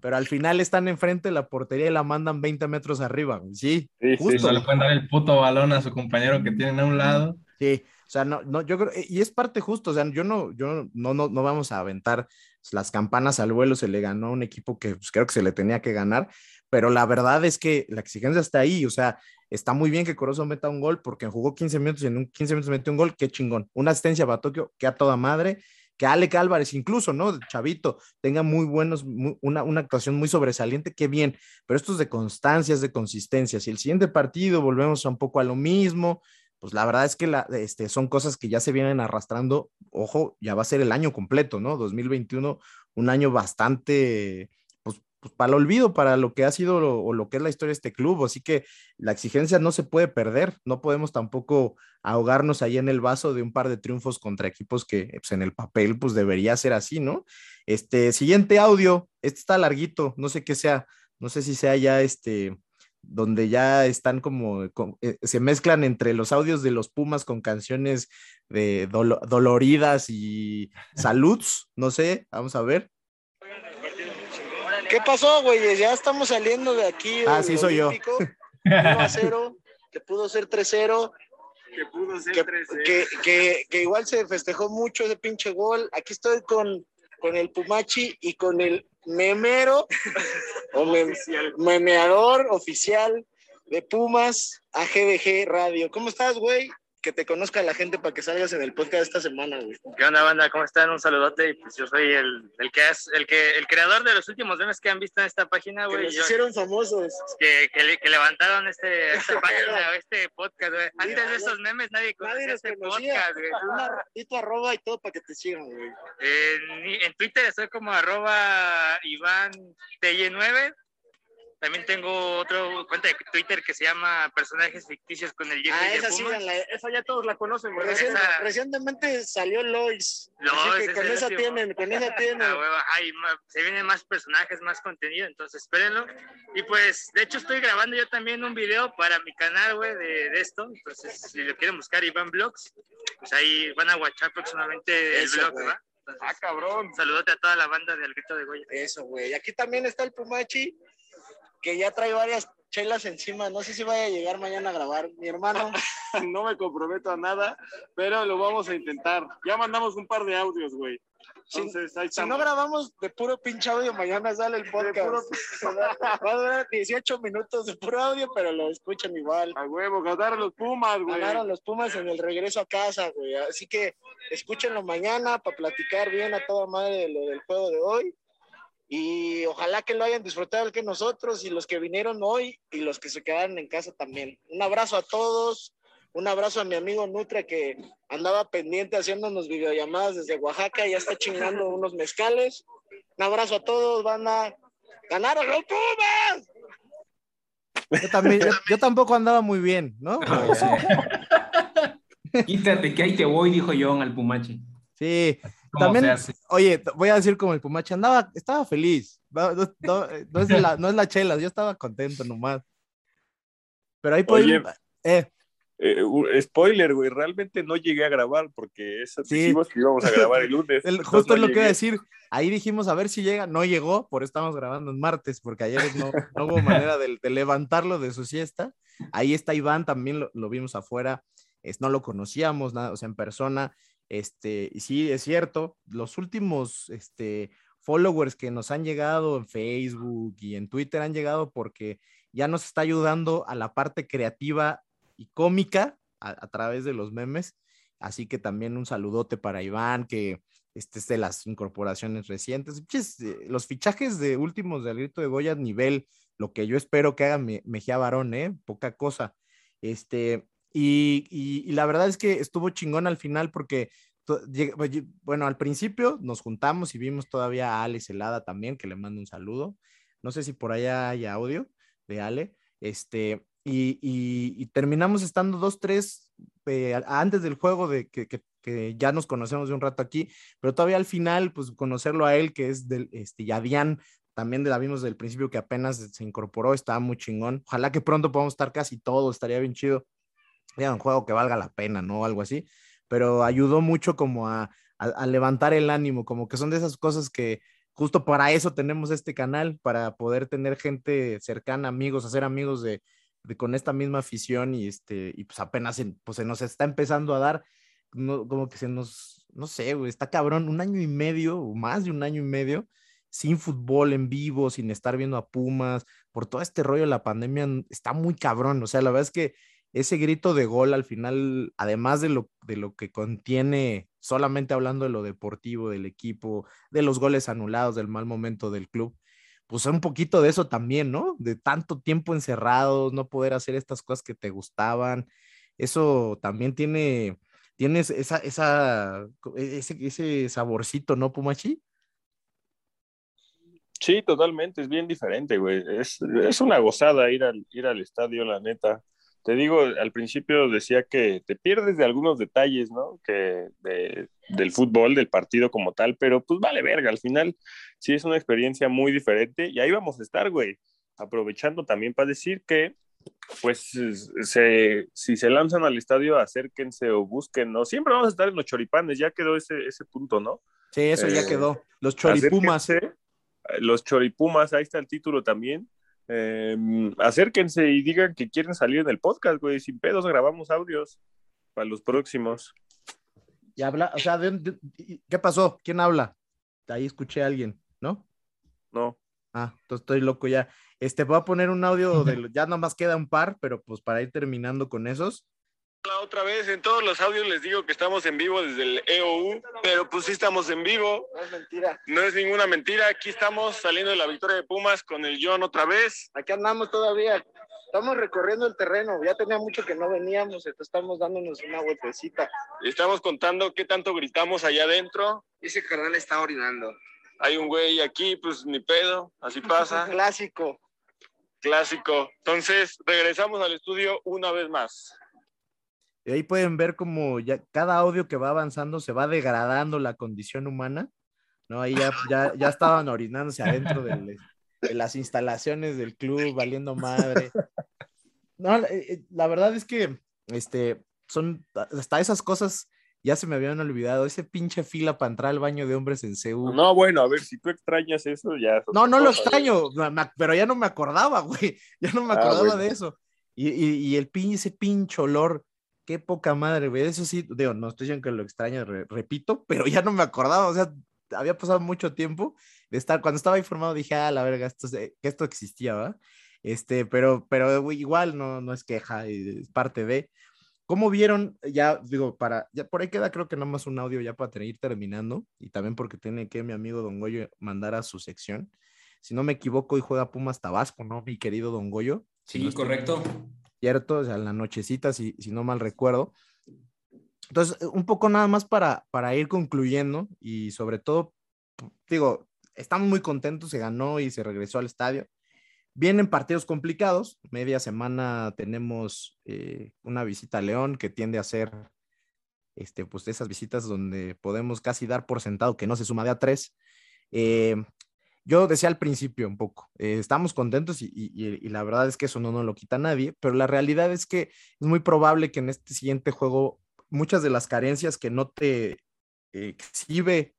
pero al final están enfrente de la portería y la mandan 20 metros arriba. Sí, Sí, sí, justo. No le pueden dar el puto balón a su compañero que tienen a un lado. Sí, o sea, no, no, yo creo, y es parte justo, o sea, yo no, yo no, no, no vamos a aventar las campanas al vuelo, se le ganó a un equipo que pues, creo que se le tenía que ganar, pero la verdad es que la exigencia está ahí, o sea, está muy bien que Corozo meta un gol porque jugó 15 minutos y en un 15 minutos metió un gol, qué chingón, una asistencia a Batokio, que a toda madre, que Alec Álvarez incluso, ¿no? Chavito, tenga muy buenos, una, una actuación muy sobresaliente, qué bien, pero esto es de constancias, de consistencia, si el siguiente partido volvemos un poco a lo mismo, pues la verdad es que este, son cosas que ya se vienen arrastrando. Ojo, ya va a ser el año completo, ¿no? 2021, un año bastante, pues, pues para el olvido, para lo que ha sido o lo que es la historia de este club. Así que la exigencia no se puede perder. No podemos tampoco ahogarnos ahí en el vaso de un par de triunfos contra equipos que pues, en el papel pues debería ser así, ¿no? Este siguiente audio, este está larguito, no sé qué sea, no sé si sea ya este donde ya están como, eh, se mezclan entre los audios de los Pumas con canciones de dolo- doloridas y saluds, no sé, vamos a ver. ¿Qué pasó, güey? Ya estamos saliendo de aquí. Ah, sí, soy yo. Olímpico. 1 a 0, que pudo ser 3-0. Que pudo ser que, 3-0. que, que, que igual se festejó mucho ese pinche gol. Aquí estoy con, con el Pumachi y con el memero o mem- memeador oficial de Pumas. AGBG Radio. ¿Cómo estás, güey? Que te conozca la gente para que salgas en el podcast esta semana, güey. ¿Qué onda, banda? ¿Cómo están? Un saludote. Pues yo soy el, el que es, el que el creador de los últimos memes que han visto en esta página, Que güey. nos Yo- hicieron famosos. que, que, le- que levantaron este, esta página, este podcast, güey. Antes de esos memes nadie conocía Nadie este conocía. podcast, güey. Una ratito arroba y todo para que te sigan, güey. En, en Twitter estoy como arroba Iván TY9. También tengo otro cuenta de Twitter que se llama Personajes Ficticios con el Jerry Ah, de esa Pumas. síganla, esa ya todos la conocen, güey. Esa- recientemente salió Lois. Lois Así que con esa último. tienen, con esa tienen. Ah, huevo, ajá, y ma- se vienen más personajes, más contenido, entonces espérenlo. Y pues, de hecho, estoy grabando yo también un video para mi canal, güey, de, de esto. Entonces, si lo quieren buscar, Iván Vlogs, pues ahí van a watchar próximamente el Eso, vlog, güey. ¿va? ah, cabrón. Saludote a toda la banda del Grito de Goya. Eso, güey. Aquí también está el Pumachi, que ya trae varias chelas encima. No sé si vaya a llegar mañana a grabar. Mi hermano. No me comprometo a nada, pero lo vamos a intentar. Ya mandamos un par de audios, güey. Entonces, ahí Si no grabamos de puro pinche audio, mañana sale el podcast. Va a durar 18 minutos de puro audio, pero lo escuchan igual. A huevo, ganaron los Pumas, güey. Ganaron los Pumas en el regreso a casa, güey. Así que escúchenlo mañana para platicar bien a toda madre de lo del juego de hoy. Y ojalá que lo hayan disfrutado igual que nosotros y los que vinieron hoy y los que se quedaron en casa también. Un abrazo a todos. Un abrazo a mi amigo Nutra que andaba pendiente haciéndonos videollamadas desde Oaxaca y ya está chingando unos mezcales. Un abrazo a todos, banda. ¡Ganaron los Pumas! Yo también, yo, yo tampoco andaba muy bien, ¿no? Quítate que ahí te voy, dijo John al Pumachi. Sí, ¿Cómo también, oye, voy a decir como el Pumachi, andaba, estaba feliz. No, no- no- no es la, no es la chela, yo estaba contento nomás. Pero ahí Oye, eh, eh, spoiler, güey, realmente no llegué a grabar porque eso Sí. dijimos que íbamos a grabar el lunes. el- justo es lo que iba a decir. Ahí dijimos a ver si llega, no llegó, por eso estamos grabando en martes, porque ayer no, no hubo manera de, de levantarlo de su siesta. Ahí está Iván, también lo, lo vimos afuera, es, no lo conocíamos, nada, o sea, en persona. Este, sí, es cierto, los últimos este, followers que nos han llegado en Facebook y en Twitter han llegado porque ya nos está ayudando a la parte creativa y cómica a, través de los memes. Así que también un saludote para Iván, que este es de las incorporaciones recientes. Eh, los fichajes de últimos del grito de Goya, nivel, lo que yo espero que haga Me- Mejía Barón, ¿eh? Poca cosa. Este, y, la verdad es que estuvo chingón al final porque, oye, bueno, al principio nos juntamos y vimos todavía a Ale Celada también, que le mando un saludo. No sé si por allá hay audio de Ale. Este, y, terminamos estando dos, tres eh, antes del juego de que ya nos conocemos de un rato aquí, pero todavía al final, pues conocerlo a él, que es del, este, Yadian, también la vimos desde el principio que apenas se incorporó, estaba muy chingón. Ojalá que pronto podamos estar casi todos, estaría bien chido. Un juego que valga la pena, ¿no? Algo así. Pero ayudó mucho como a, levantar el ánimo, como que son de esas cosas que justo para eso tenemos este canal, para poder tener gente cercana, amigos, hacer amigos de, con esta misma afición y este, y pues apenas se, pues se nos está empezando a dar, no, como que se nos, no sé, güey, está cabrón, un año y medio o más de un año y medio sin fútbol en vivo, sin estar viendo a Pumas, por todo este rollo de la pandemia, está muy cabrón, o sea, la verdad es que ese grito de gol al final, además de lo, de lo que contiene, solamente hablando de lo deportivo, del equipo, de los goles anulados, del mal momento del club, pues un poquito de eso también, ¿no? De tanto tiempo encerrados, no poder hacer estas cosas que te gustaban, eso también tiene, tienes esa, esa, e, ese, ese saborcito, ¿no, Pumachi? Sí, totalmente, es bien diferente, güey. Es, es una gozada ir al, ir al estadio, la neta. Te digo, al principio decía que te pierdes de algunos detalles, ¿no? Que de, del fútbol, del partido como tal, pero pues vale verga, al final sí es una experiencia muy diferente y ahí vamos a estar, güey. Aprovechando también para decir que, pues, se, si se lanzan al estadio, acérquense o busquen, ¿no? Siempre vamos a estar en los choripanes, ya quedó ese, ese punto, ¿no? Sí, eso ya Eh, quedó. Los choripumas. Los choripumas, ahí está el título también. Eh, acérquense y digan que quieren salir en el podcast, güey. Sin pedos, grabamos audios para los próximos. Y habla, o sea, ¿de- de- ¿qué pasó? ¿Quién habla? Ahí escuché a alguien, ¿no? No. Ah, entonces estoy loco ya. Este, voy a poner un audio de, ya nada más queda un par, pero pues para ir terminando con esos. La otra vez en todos los audios les digo que estamos en vivo desde el EOU, pero pues sí estamos en vivo. No es mentira. No es ninguna mentira. Aquí estamos saliendo de la victoria de Pumas con el John otra vez. Aquí andamos todavía. Estamos recorriendo el terreno. Ya tenía mucho que no veníamos, entonces estamos dándonos una vueltecita. Estamos contando qué tanto gritamos allá adentro. Ese carnal está orinando. Hay un güey aquí, pues ni pedo, así pasa. Clásico. Clásico. Entonces, regresamos al estudio una vez más. Y ahí pueden ver como ya cada audio que va avanzando se va degradando la condición humana, ¿no? Ahí ya, ya, ya estaban orinándose adentro del- de las instalaciones del club, valiendo madre. No, eh, eh, la verdad es que, este, son, hasta esas cosas ya se me habían olvidado, ese pinche fila para entrar al baño de hombres en CEU. No, bueno, a ver, si tú extrañas eso, ya. No, no lo extraño, pero ya no me acordaba, güey. Ya no me Ah, acordaba bueno. de eso. Y, y- y el pin, ese pinche olor, qué poca madre, güey. Eso sí, digo, no estoy diciendo que lo extraño, re- repito, pero ya no me acordaba. O sea, había pasado mucho tiempo de estar, cuando estaba informado dije, ah, la verga, esto, que esto existía, ¿va? Este, pero, pero igual no, no es queja, es parte de. ¿Cómo vieron? Ya digo, para, ya por ahí queda creo que nada más un audio ya para ir terminando y también porque tiene que mi amigo Don Goyo mandar a su sección. Si no me equivoco, hoy juega Pumas Tabasco, ¿no? Mi querido Don Goyo. Si Sí, no estoy correcto. Cierto, o sea, en la nochecita, si, si no mal recuerdo. Entonces, eh, un poco nada más para, para ir concluyendo y sobre todo, digo, estamos muy contentos, se ganó y se regresó al estadio. Vienen partidos complicados. Media semana tenemos eh, una visita a León que tiende a ser, este, pues, esas visitas donde podemos casi dar por sentado que no se suma de a tres. Eh, yo decía al principio un poco, eh, estamos contentos y, la verdad es que eso no nos lo quita nadie, pero la realidad es que es muy probable que en este siguiente juego muchas de las carencias que no te exhibe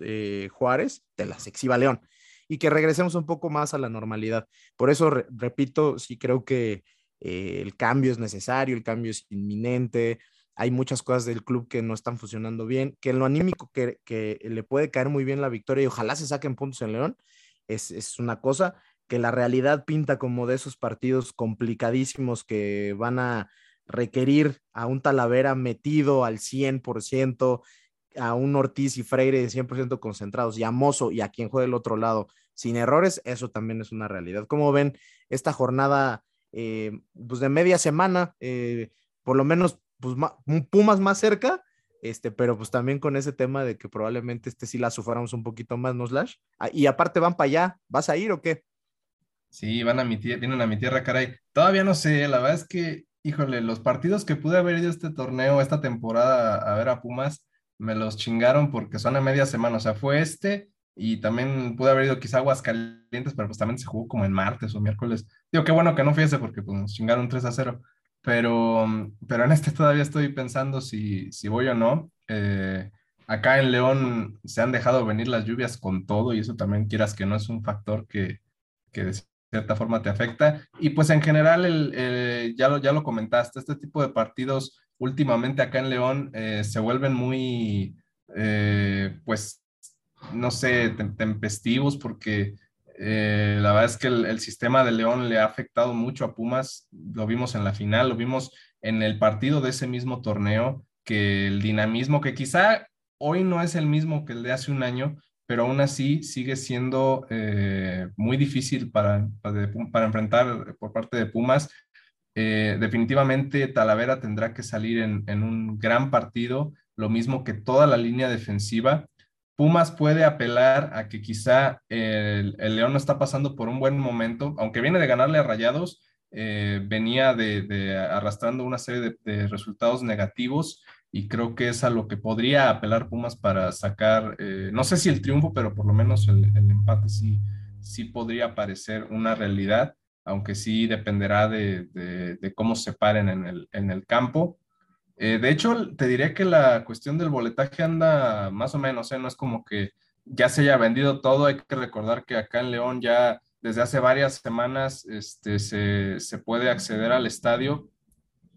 eh, Juárez, te las exhiba León y que regresemos un poco más a la normalidad. Por eso, re- repito, sí creo que eh, el cambio es necesario, el cambio es inminente. Hay muchas cosas del club que no están funcionando bien, que lo anímico que, le puede caer muy bien la victoria y ojalá se saquen puntos en León, es, es una cosa que la realidad pinta como de esos partidos complicadísimos que van a requerir a un Talavera metido al 100%, a un Ortiz y Freire 100% concentrados y a Mozo y a quien juegue el otro lado sin errores, eso también es una realidad. ¿Cómo ven esta jornada eh, pues de media semana? eh, por lo menos pues, un Pumas más cerca, este, pero pues también con ese tema de que probablemente este sí la suframos un poquito más, ¿no, Slash? Ah, y aparte van para allá, ¿vas a ir o qué? Sí, van a mi tierra, vienen a mi tierra, caray. Todavía no sé, la verdad es que, híjole, los partidos que pude haber ido este torneo, esta temporada a ver a Pumas, me los chingaron porque son a media semana, o sea, fue este y también pude haber ido quizá a Aguascalientes, pero pues también se jugó como en martes o miércoles. Digo, qué bueno que no fui ese porque pues nos chingaron 3 a 0, pero, pero en este todavía estoy pensando si, si voy o no. Eh, acá en León se han dejado venir las lluvias con todo y eso también quieras que no es un factor que, que de cierta forma te afecta. Y pues en general, el, eh, ya, lo, ya lo comentaste, este tipo de partidos últimamente acá en León eh, se vuelven muy, pues, no sé, tem- tempestivos porque eh, la verdad es que el, sistema de León le ha afectado mucho a Pumas. Lo vimos en la final, lo vimos en el partido de ese mismo torneo, que el dinamismo, que quizá hoy no es el mismo que el de hace un año, pero aún así sigue siendo eh, muy difícil para, para, enfrentar por parte de Pumas. Eh, definitivamente Talavera tendrá que salir en, un gran partido, lo mismo que toda la línea defensiva. Pumas puede apelar a que quizá el, León no está pasando por un buen momento, aunque viene de ganarle a Rayados, eh, venía de, de, arrastrando una serie de, resultados negativos y creo que es a lo que podría apelar Pumas para sacar, eh, no sé si el triunfo, pero por lo menos el, empate sí, sí podría parecer una realidad aunque sí dependerá de, de, de cómo se paren en el, en el campo. Eh, de hecho, te diré que la cuestión del boletaje anda más o menos, ¿eh? no es como que ya se haya vendido todo, hay que recordar que acá en León ya desde hace varias semanas este, se, se puede acceder al estadio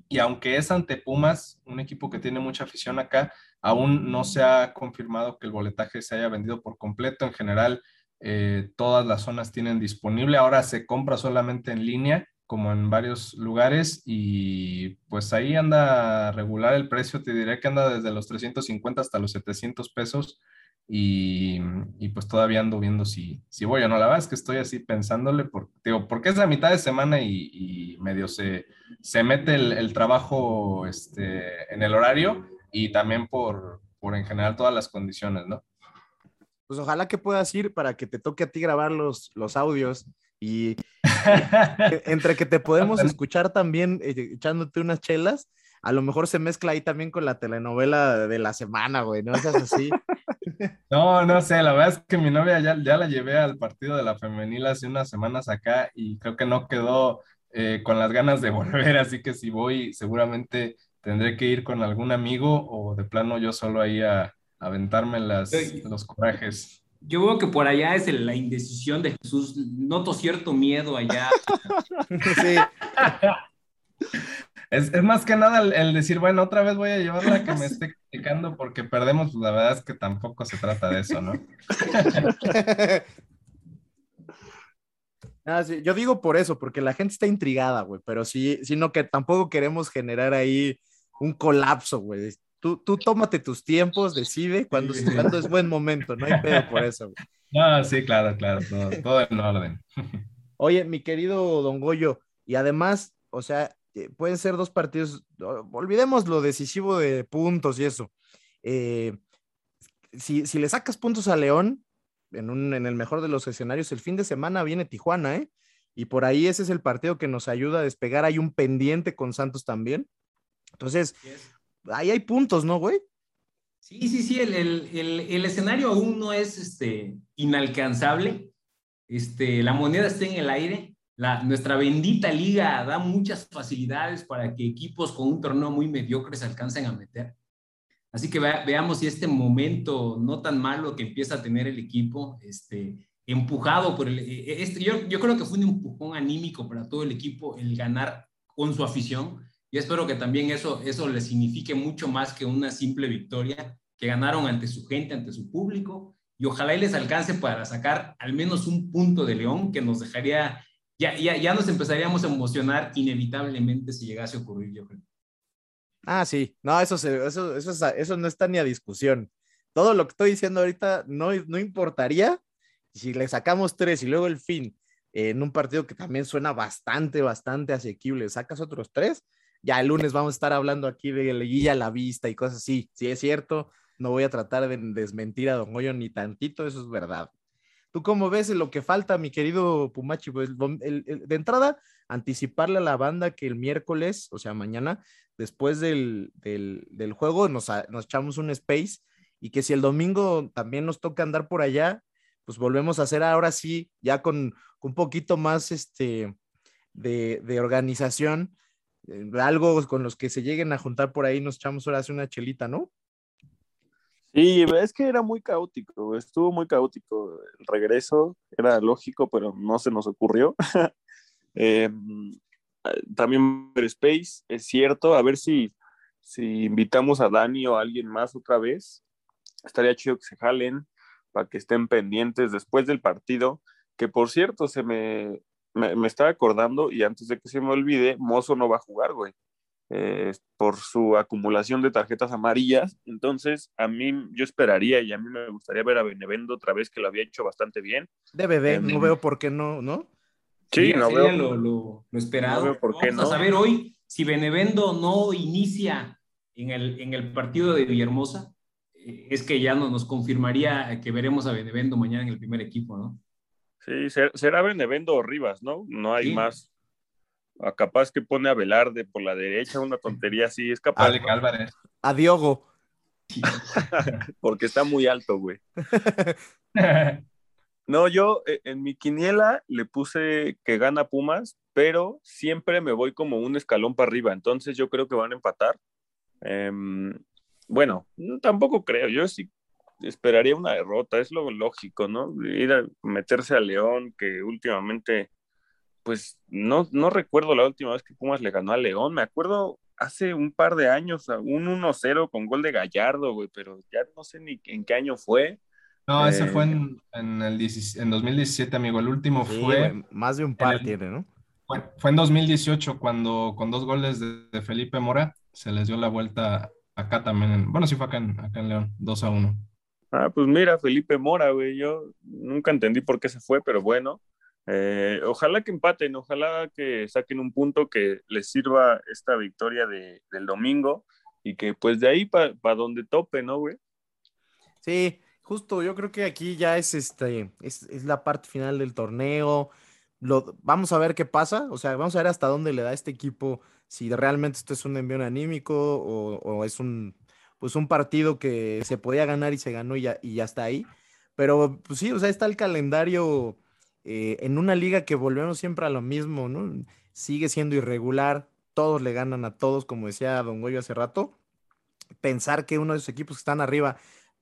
y aunque es ante Pumas, un equipo que tiene mucha afición acá, aún no se ha confirmado que el boletaje se haya vendido por completo. En general, eh, todas las zonas tienen disponible. Ahora se compra solamente en línea, como en varios lugares, y pues ahí anda regular el precio. Te diré que anda desde los 350 hasta los 700 pesos. Y, y pues todavía ando viendo si, si voy o no. La verdad es que estoy así pensándole, por, digo, porque es la mitad de semana y, y medio se, se mete el, el trabajo este, en el horario y también por, por en general todas las condiciones, ¿no? Pues ojalá que puedas ir para que te toque a ti grabar los, los audios y entre que te podemos escuchar también eh, echándote unas chelas, a lo mejor se mezcla ahí también con la telenovela de la semana, güey, no seas así. No, no sé, la verdad es que mi novia ya, ya la llevé al partido de la femenil hace unas semanas acá y creo que no quedó eh, con las ganas de volver, así que si voy seguramente tendré que ir con algún amigo o de plano yo solo ahí a, a aventarme las, los corajes. Yo veo que por allá es la indecisión de Jesús. Noto cierto miedo allá. Sí. Es, es más que nada el, el decir, bueno, otra vez voy a llevarla a que me esté criticando porque perdemos, pues la verdad es que tampoco se trata de eso, ¿no? Ah, sí, Yo digo por eso, porque la gente está intrigada, güey, pero sí, sino que tampoco queremos generar ahí un colapso, güey. Tú, tú tómate tus tiempos, decide cuándo, es- cuándo es buen momento, no hay pedo por eso, güey. No, sí, claro, claro, todo, todo en orden. Oye, mi querido Don Goyo, y además, o sea, eh, pueden ser dos partidos, olvidemos lo decisivo de puntos y eso. Eh, si, si le sacas puntos a León, en, un, en el mejor de los escenarios, el fin de semana viene Tijuana, ¿eh? Y por ahí ese es el partido que nos ayuda a despegar. Hay un pendiente con Santos también. Entonces, ahí hay puntos, ¿no, güey? Sí, sí, sí, el, el- el- el escenario aún no es este, inalcanzable. Este, la moneda está en el aire. La, nuestra bendita liga da muchas facilidades para que equipos con un torneo muy mediocre se alcancen a meter. Así que vea- veamos si este momento no tan malo que empieza a tener el equipo, este, empujado por el... eh, Este, yo, yo creo que fue un empujón anímico para todo el equipo el ganar con su afición. Y espero que también eso, eso le signifique mucho más que una simple victoria, que ganaron ante su gente, ante su público, y ojalá y les alcance para sacar al menos un punto de León que nos dejaría, ya, ya, ya nos empezaríamos a emocionar inevitablemente si llegase a ocurrir, yo creo. Ah, sí, no, eso, se, eso, eso, eso no está ni a discusión. Todo lo que estoy diciendo ahorita no, no importaría si le sacamos tres y luego el fin eh, en un partido que también suena bastante, bastante asequible, sacas otros tres, ya el lunes vamos a estar hablando aquí de liguilla a la vista y cosas así. Sí, es cierto, no voy a tratar de desmentir a Don Goyo ni tantito, eso es verdad. ¿Tú cómo ves lo que falta, mi querido Pumachi? Pues, el- el- de entrada, anticiparle a la banda que el miércoles, o sea, mañana, después del, del, del juego, nos, nos echamos un space y que si el domingo también nos toca andar por allá, pues volvemos a hacer ahora sí, ya con, con un poquito más este, de, de organización, algo con los que se lleguen a juntar por ahí, nos echamos ahora sí una chelita, ¿no? Sí, es que era muy caótico, estuvo muy caótico. El regreso era lógico, pero no se nos ocurrió. Eh, también Space, es cierto, a ver si, si invitamos a Dani o a alguien más otra vez. Estaría chido que se jalen para que estén pendientes después del partido, que por cierto, se me, me, me estaba acordando y antes de que se me olvide, Mozo no va a jugar, güey eh, por su acumulación de tarjetas amarillas. Entonces, a mí, yo esperaría y a mí me gustaría ver a Benevendo otra vez, que lo había hecho bastante bien. DVD, Em, no veo por qué no, ¿no? Sí, no veo. lo, lo- lo esperado. no veo por qué Vamos no. a saber hoy si Benevendo no inicia en el, en el partido de Villahermosa, eh, es que ya no, nos confirmaría que veremos a Benevendo mañana en el primer equipo, ¿no? Sí, ser- será Benevendo o Rivas, ¿no? No hay Sí. más. A capaz que pone a Velarde por la derecha, una tontería así, es capaz. Alec Álvarez. A Diogo. Porque está muy alto, güey. No, yo eh, en mi quiniela le puse que gana Pumas, pero siempre me voy como un escalón para arriba, entonces yo creo que van a empatar. Em, bueno, no, tampoco creo, yo sí esperaría una derrota, es lo lógico, ¿no? Ir a meterse a León, que últimamente, pues no, no recuerdo la última vez que Pumas le ganó a León, me acuerdo hace un par de años, a un 1-0 con gol de Gallardo, güey, pero ya no sé ni en qué año fue. No, ese Eh, fue en, en el 17 en 2017, amigo. El último Sí, fue, güey, más de un par el- tiene, ¿no? fue, fue en 2018 cuando con dos goles de, de Felipe Mora se les dio la vuelta acá también. en- bueno, sí fue acá en, acá en León, 2 a 1. Ah, pues mira, Felipe Mora, güey, yo nunca entendí por qué se fue, pero bueno, eh, ojalá que empaten, ojalá que saquen un punto que les sirva esta victoria de, del domingo y que pues de ahí para donde tope, ¿no, güey? Sí, justo, yo creo que aquí ya es este, es, es la parte final del torneo. Lo, vamos a ver qué pasa, o sea, vamos a ver hasta dónde le da este equipo, si realmente esto es un envío anímico o es un, pues un partido que se podía ganar y se ganó y ya, y ya está ahí. Pero pues sí, o sea, está el calendario eh, en una liga que volvemos siempre a lo mismo, ¿no? Sigue siendo irregular, todos le ganan a todos, como decía Don Goyo hace rato. Pensar que uno de esos equipos que están arriba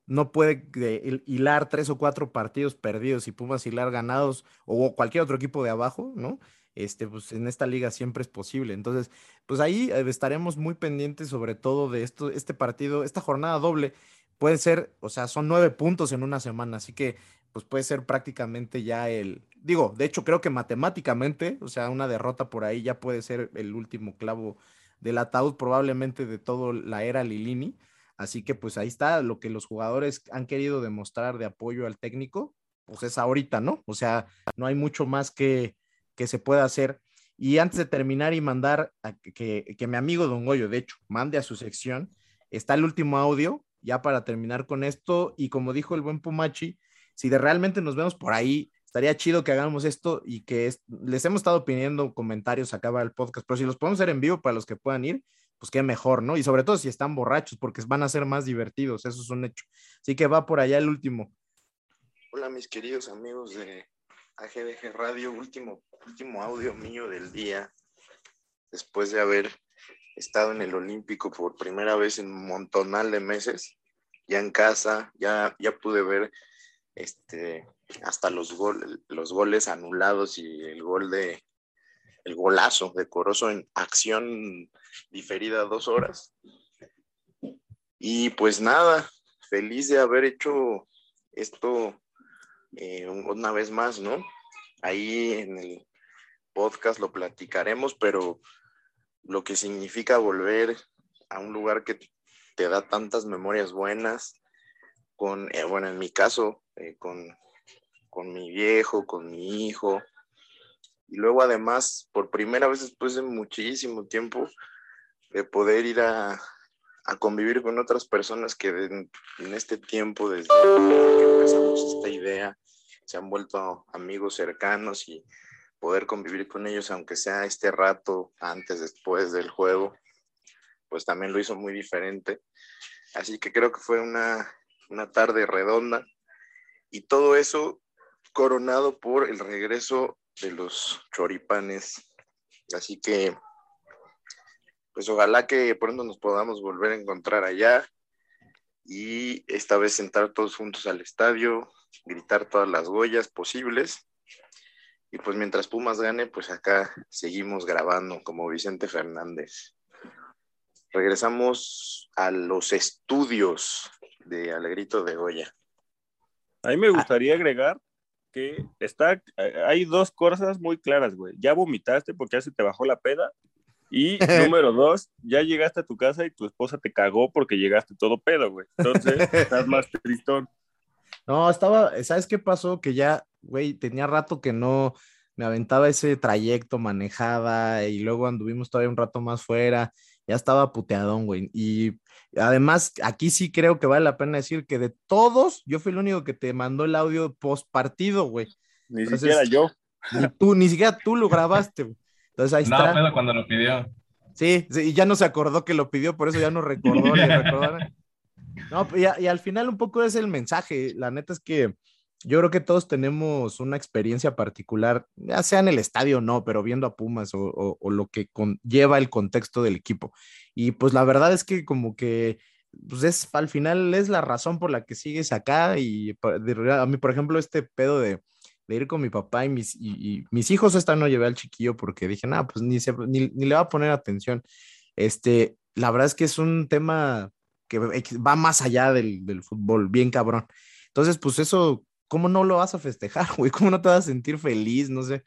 no puede eh, hil- hilar tres o cuatro partidos perdidos y Pumas hilar ganados o cualquier otro equipo de abajo, ¿no? Este, pues en esta liga siempre es posible. Entonces, pues ahí eh, estaremos muy pendientes sobre todo de esto, este partido, esta jornada doble. Puede ser, o sea, son nueve puntos en una semana, así que pues puede ser prácticamente ya el, digo, de hecho creo que matemáticamente, o sea, una derrota por ahí ya puede ser el último clavo del ataúd probablemente de toda la era Lilini. Así que pues ahí está lo que los jugadores han querido demostrar de apoyo al técnico, pues es ahorita, ¿no? O sea, no hay mucho más que, que se pueda hacer. Y antes de terminar y mandar que, que, mi amigo Don Goyo, de hecho, mande a su sección, está el último audio, ya para terminar con esto. Y como dijo el buen Pumachi, si de realmente nos vemos por ahí, estaría chido que hagamos esto y que es- les hemos estado pidiendo comentarios acá para el podcast, pero si los podemos hacer en vivo para los que puedan ir, pues qué mejor, ¿no? Y sobre todo si están borrachos, porque van a ser más divertidos, eso es un hecho. Así que va por allá el último. Hola mis queridos amigos de AGDG Radio, último, último audio mío del día, después de haber estado en el Olímpico por primera vez en un de meses, ya en casa, ya, ya pude ver este, hasta los, los goles anulados y el gol de, el golazo de Corozo en acción diferida dos horas. Y pues nada, feliz de haber hecho esto eh, una vez más, ¿no? Ahí en el podcast lo platicaremos, pero lo que significa volver a un lugar que te da tantas memorias buenas, con, eh, bueno, en mi caso, eh, con, con mi viejo, con mi hijo, y luego además, por primera vez después de muchísimo tiempo, de poder ir a, a convivir con otras personas que en, este tiempo, desde que empezamos esta idea, se han vuelto amigos cercanos y poder convivir con ellos, aunque sea este rato antes, después del juego, pues también lo hizo muy diferente. Así que creo que fue una, una tarde redonda y todo eso coronado por el regreso de los choripanes. Así que, pues ojalá que pronto nos podamos volver a encontrar allá y esta vez sentar todos juntos al estadio, gritar todas las goyas posibles. Y pues mientras Pumas gane, pues acá seguimos grabando como Vicente Fernández. Regresamos a los estudios de Alegrito de Goya. A mí me gustaría agregar que está, hay dos cosas muy claras, güey. Ya vomitaste porque ya se te bajó la peda. Y número dos, ya llegaste a tu casa y tu esposa te cagó porque llegaste todo pedo, güey. Entonces, estás más tristón. No, estaba, ¿sabes qué pasó? Que ya, güey, tenía rato que no me aventaba ese trayecto, manejada, y luego anduvimos todavía un rato más fuera, ya estaba puteadón, güey. Y además, aquí sí creo que vale la pena decir que de todos, yo fui el único que te mandó el audio post partido, güey. Ni siquiera yo. Ni tú, ni siquiera tú lo grabaste, güey. Entonces ahí No, está. pero cuando lo pidió. Sí, sí, y ya no se acordó que lo pidió, por eso ya no recordó. le recordaron. No, y, a- y al final un poco es el mensaje. La neta es que yo creo que todos tenemos una experiencia particular, ya sea en el estadio o no, pero viendo a Pumas o, o- o lo que lleva el contexto del equipo. Y pues la verdad es que como que pues es al final es la razón por la que sigues acá y a mí por ejemplo este pedo de, de ir con mi papá y mis, mis hijos esta no llevé al chiquillo porque dije, nada, pues ni, se, ni, ni le va a poner atención. Este, la verdad es que es un tema que va más allá del, del fútbol, bien cabrón. Entonces, pues eso, ¿cómo no lo vas a festejar, güey? ¿Cómo no te vas a sentir feliz? No sé.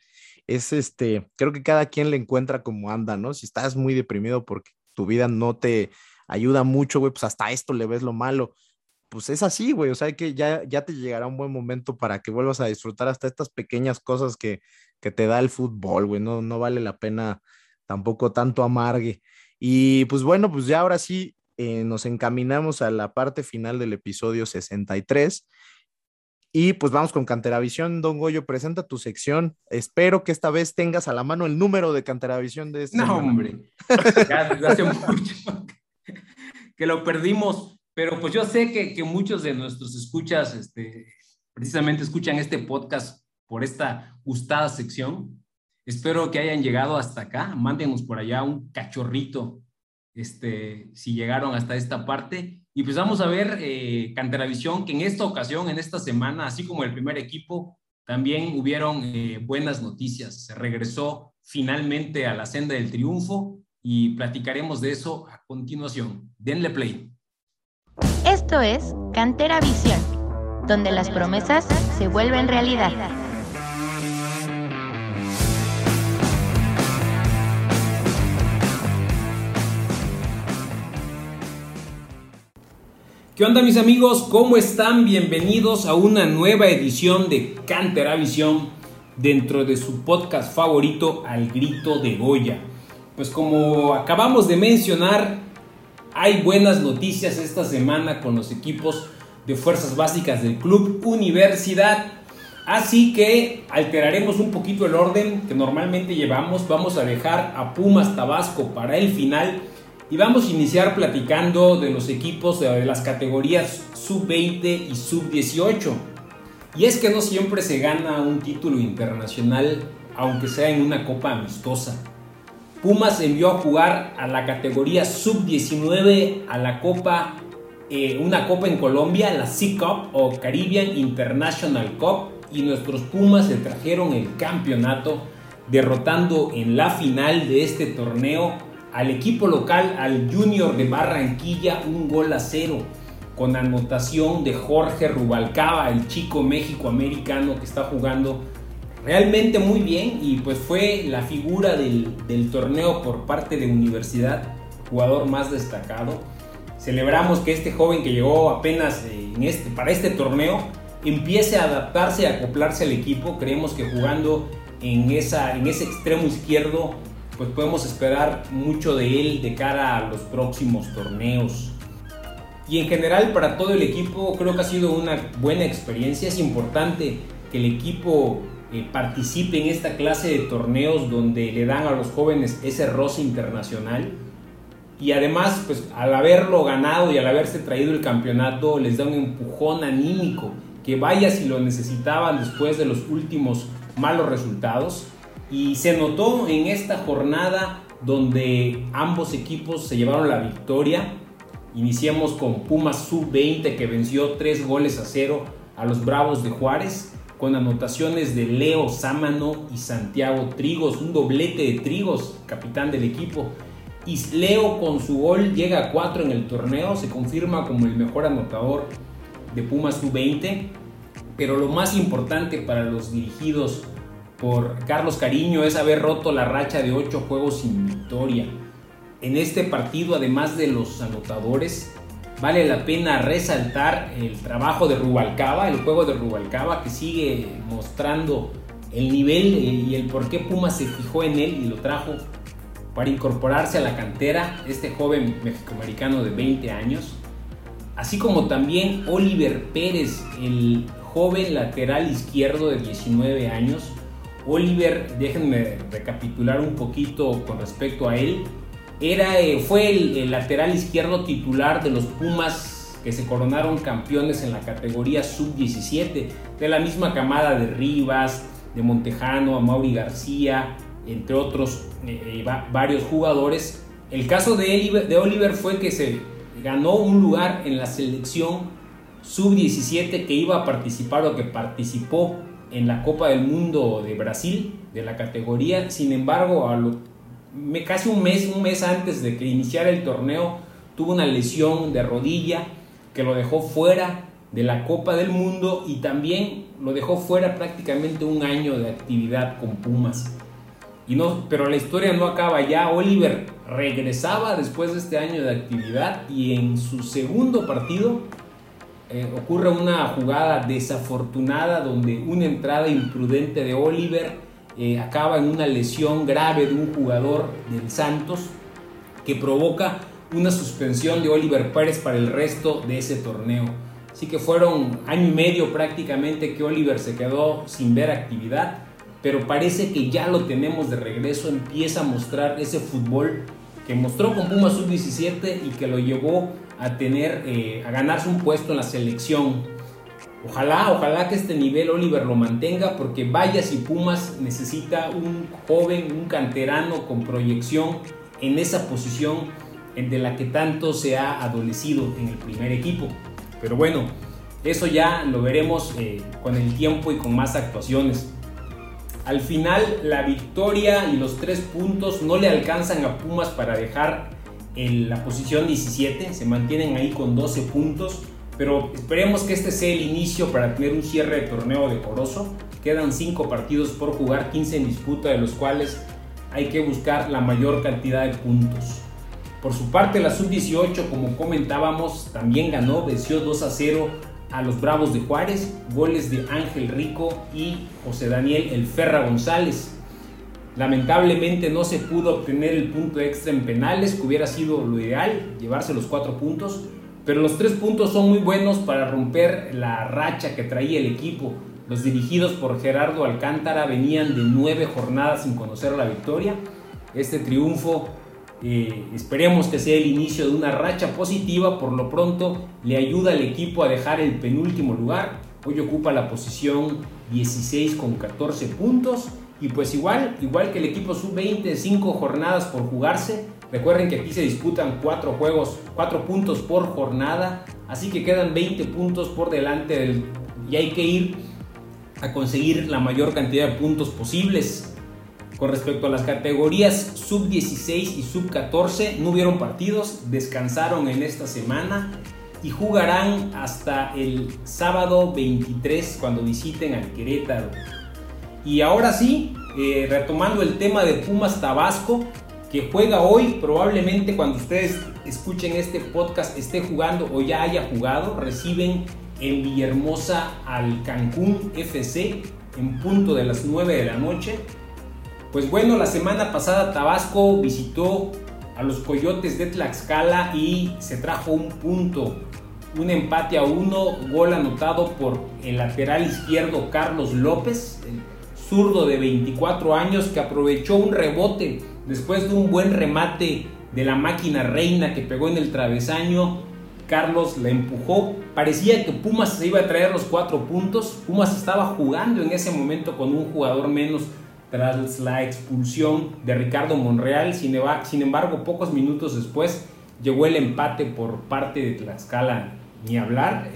Es este, creo que cada quien le encuentra como anda, ¿no? Si estás muy deprimido porque tu vida no te ayuda mucho, güey, pues hasta esto le ves lo malo. Pues es así, güey, o sea que ya, ya te llegará un buen momento para que vuelvas a disfrutar hasta estas pequeñas cosas que, que te da el fútbol, güey, no, no vale la pena tampoco tanto amargue. Y pues bueno, pues ya ahora sí eh, nos encaminamos a la parte final del episodio 63. Y pues vamos con Canteravisión, Don Goyo, presenta tu sección. Espero que esta vez tengas a la mano el número de Canteravisión de este. No, año. hombre. Ya hace mucho que lo perdimos. Pero pues yo sé que, que muchos de nuestros escuchas, este, precisamente escuchan este podcast por esta gustada sección. Espero que hayan llegado hasta acá. Mándenos por allá un cachorrito, este, si llegaron hasta esta parte. Y pues vamos a ver eh, Canteravisión, que en esta ocasión, en esta semana, así como el primer equipo, también hubieron eh, buenas noticias. Se regresó finalmente a la senda del triunfo y platicaremos de eso a continuación. Denle play. Esto es Cantera Visión, donde las promesas se vuelven realidad. ¿Qué onda mis amigos? ¿Cómo están? Bienvenidos a una nueva edición de Cantera Visión dentro de su podcast favorito Al Grito de Goya. Pues como acabamos de mencionar, hay buenas noticias esta semana con los equipos de fuerzas básicas del Club Universidad. Así que alteraremos un poquito el orden que normalmente llevamos. Vamos a dejar a Pumas Tabasco para el final y vamos a iniciar platicando de los equipos de las categorías sub-20 y sub-18. Y es que no siempre se gana un título internacional, aunque sea en una copa amistosa. Pumas envió a jugar a la categoría sub-19 a la copa, eh, una copa en Colombia, la C-Cup o Caribbean International Cup, y nuestros Pumas se trajeron el campeonato, derrotando en la final de este torneo al equipo local, al Junior de Barranquilla, un gol a cero, con anotación de Jorge Rubalcaba, el chico México-americano que está jugando realmente muy bien y pues fue la figura del, del, torneo por parte de Universidad, jugador más destacado. Celebramos que este joven que llegó apenas en este, para este torneo empiece a adaptarse, a acoplarse al equipo. Creemos que jugando en, esa, en ese extremo izquierdo pues podemos esperar mucho de él de cara a los próximos torneos. Y en general para todo el equipo creo que ha sido una buena experiencia. Es importante que el equipo eh, participe en esta clase de torneos donde le dan a los jóvenes ese roce internacional. Y además, pues al haberlo ganado y al haberse traído el campeonato, les da un empujón anímico que vaya si lo necesitaban después de los últimos malos resultados. Y se notó en esta jornada donde ambos equipos se llevaron la victoria. Iniciamos con Pumas Sub-20 que venció 3 goles a 0 a los Bravos de Juárez con anotaciones de Leo Sámano y Santiago Trigos, un doblete de Trigos, capitán del equipo. Y Leo con su gol llega a 4 en el torneo, se confirma como el mejor anotador de Pumas Sub-20. Pero lo más importante para los dirigidos por Carlos Cariño es haber roto la racha de 8 juegos sin victoria. En este partido, además de los anotadores, vale la pena resaltar el trabajo de Rubalcaba, el juego de Rubalcaba que sigue mostrando el nivel y el por qué Puma se fijó en él y lo trajo para incorporarse a la cantera, este joven mexicoamericano de 20 años, así como también Oliver Pérez, el joven lateral izquierdo de 19 años. Oliver, déjenme recapitular un poquito con respecto a él, era, eh, fue el, lateral izquierdo titular de los Pumas que se coronaron campeones en la categoría sub-17, de la misma camada de Rivas, de Montejano, a Mauri García, entre otros eh, varios jugadores. El caso de Oliver, de Oliver fue que se ganó un lugar en la selección sub-17 que iba a participar o que participó en la Copa del Mundo de Brasil de la categoría. Sin embargo, a lo, casi un mes, un mes antes de que iniciara el torneo, tuvo una lesión de rodilla que lo dejó fuera de la Copa del Mundo y también lo dejó fuera prácticamente un año de actividad con Pumas. Y no, pero la historia no acaba ya. Oliver regresaba después de este año de actividad y en su segundo partido eh, ocurre una jugada desafortunada donde una entrada imprudente de Oliver eh, acaba en una lesión grave de un jugador del Santos que provoca una suspensión de Oliver Pérez para el resto de ese torneo. Así que fueron año y medio prácticamente que Oliver se quedó sin ver actividad, pero parece que ya lo tenemos de regreso, empieza a mostrar ese fútbol que mostró con Pumas Sub-17 y que lo llevó a tener, eh, a ganarse un puesto en la selección. Ojalá, ojalá que este nivel Oliver lo mantenga porque vaya si Pumas necesita un joven, un canterano con proyección en esa posición de la que tanto se ha adolecido en el primer equipo. Pero bueno, eso ya lo veremos eh, con el tiempo y con más actuaciones. Al final la victoria y los tres puntos no le alcanzan a Pumas para dejar en la posición 17, se mantienen ahí con 12 puntos, pero esperemos que este sea el inicio para tener un cierre de torneo decoroso. Quedan 5 partidos por jugar, 15 en disputa, de los cuales hay que buscar la mayor cantidad de puntos. Por su parte, la sub-18, como comentábamos, también ganó, venció 2 a 0 a los Bravos de Juárez, goles de Ángel Rico y José Daniel El Ferra González. Lamentablemente no se pudo obtener el punto extra en penales, que hubiera sido lo ideal, llevarse los cuatro puntos, pero los tres puntos son muy buenos para romper la racha que traía el equipo. Los dirigidos por Gerardo Alcántara venían de nueve jornadas sin conocer la victoria. Este triunfo eh, esperemos que sea el inicio de una racha positiva, por lo pronto le ayuda al equipo a dejar el penúltimo lugar. Hoy ocupa la posición 16 con 14 puntos y pues igual, igual que el equipo sub-20, 5 jornadas por jugarse. Recuerden que aquí se disputan 4 juegos, 4 puntos por jornada, así que quedan 20 puntos por delante del, y hay que ir a conseguir la mayor cantidad de puntos posibles. Con respecto a las categorías sub-16 y sub-14, no hubieron partidos, descansaron en esta semana y jugarán hasta el sábado 23 cuando visiten al Querétaro. Y ahora sí, eh, retomando el tema de Pumas Tabasco, que juega hoy, probablemente cuando ustedes escuchen este podcast esté jugando o ya haya jugado, reciben en Villahermosa al Cancún FC en punto de las 9 de la noche. Pues bueno, la semana pasada Tabasco visitó a los Coyotes de Tlaxcala y se trajo un punto, un empate a uno, gol anotado por el lateral izquierdo Carlos López, el zurdo de 24 años que aprovechó un rebote después de un buen remate de la máquina reina que pegó en el travesaño. Carlos la empujó. Parecía que Pumas se iba a traer los cuatro puntos. Pumas estaba jugando en ese momento con un jugador menos tras la expulsión de Ricardo Monreal. Sin embargo, pocos minutos después llegó el empate por parte de Tlaxcala. Ni hablar.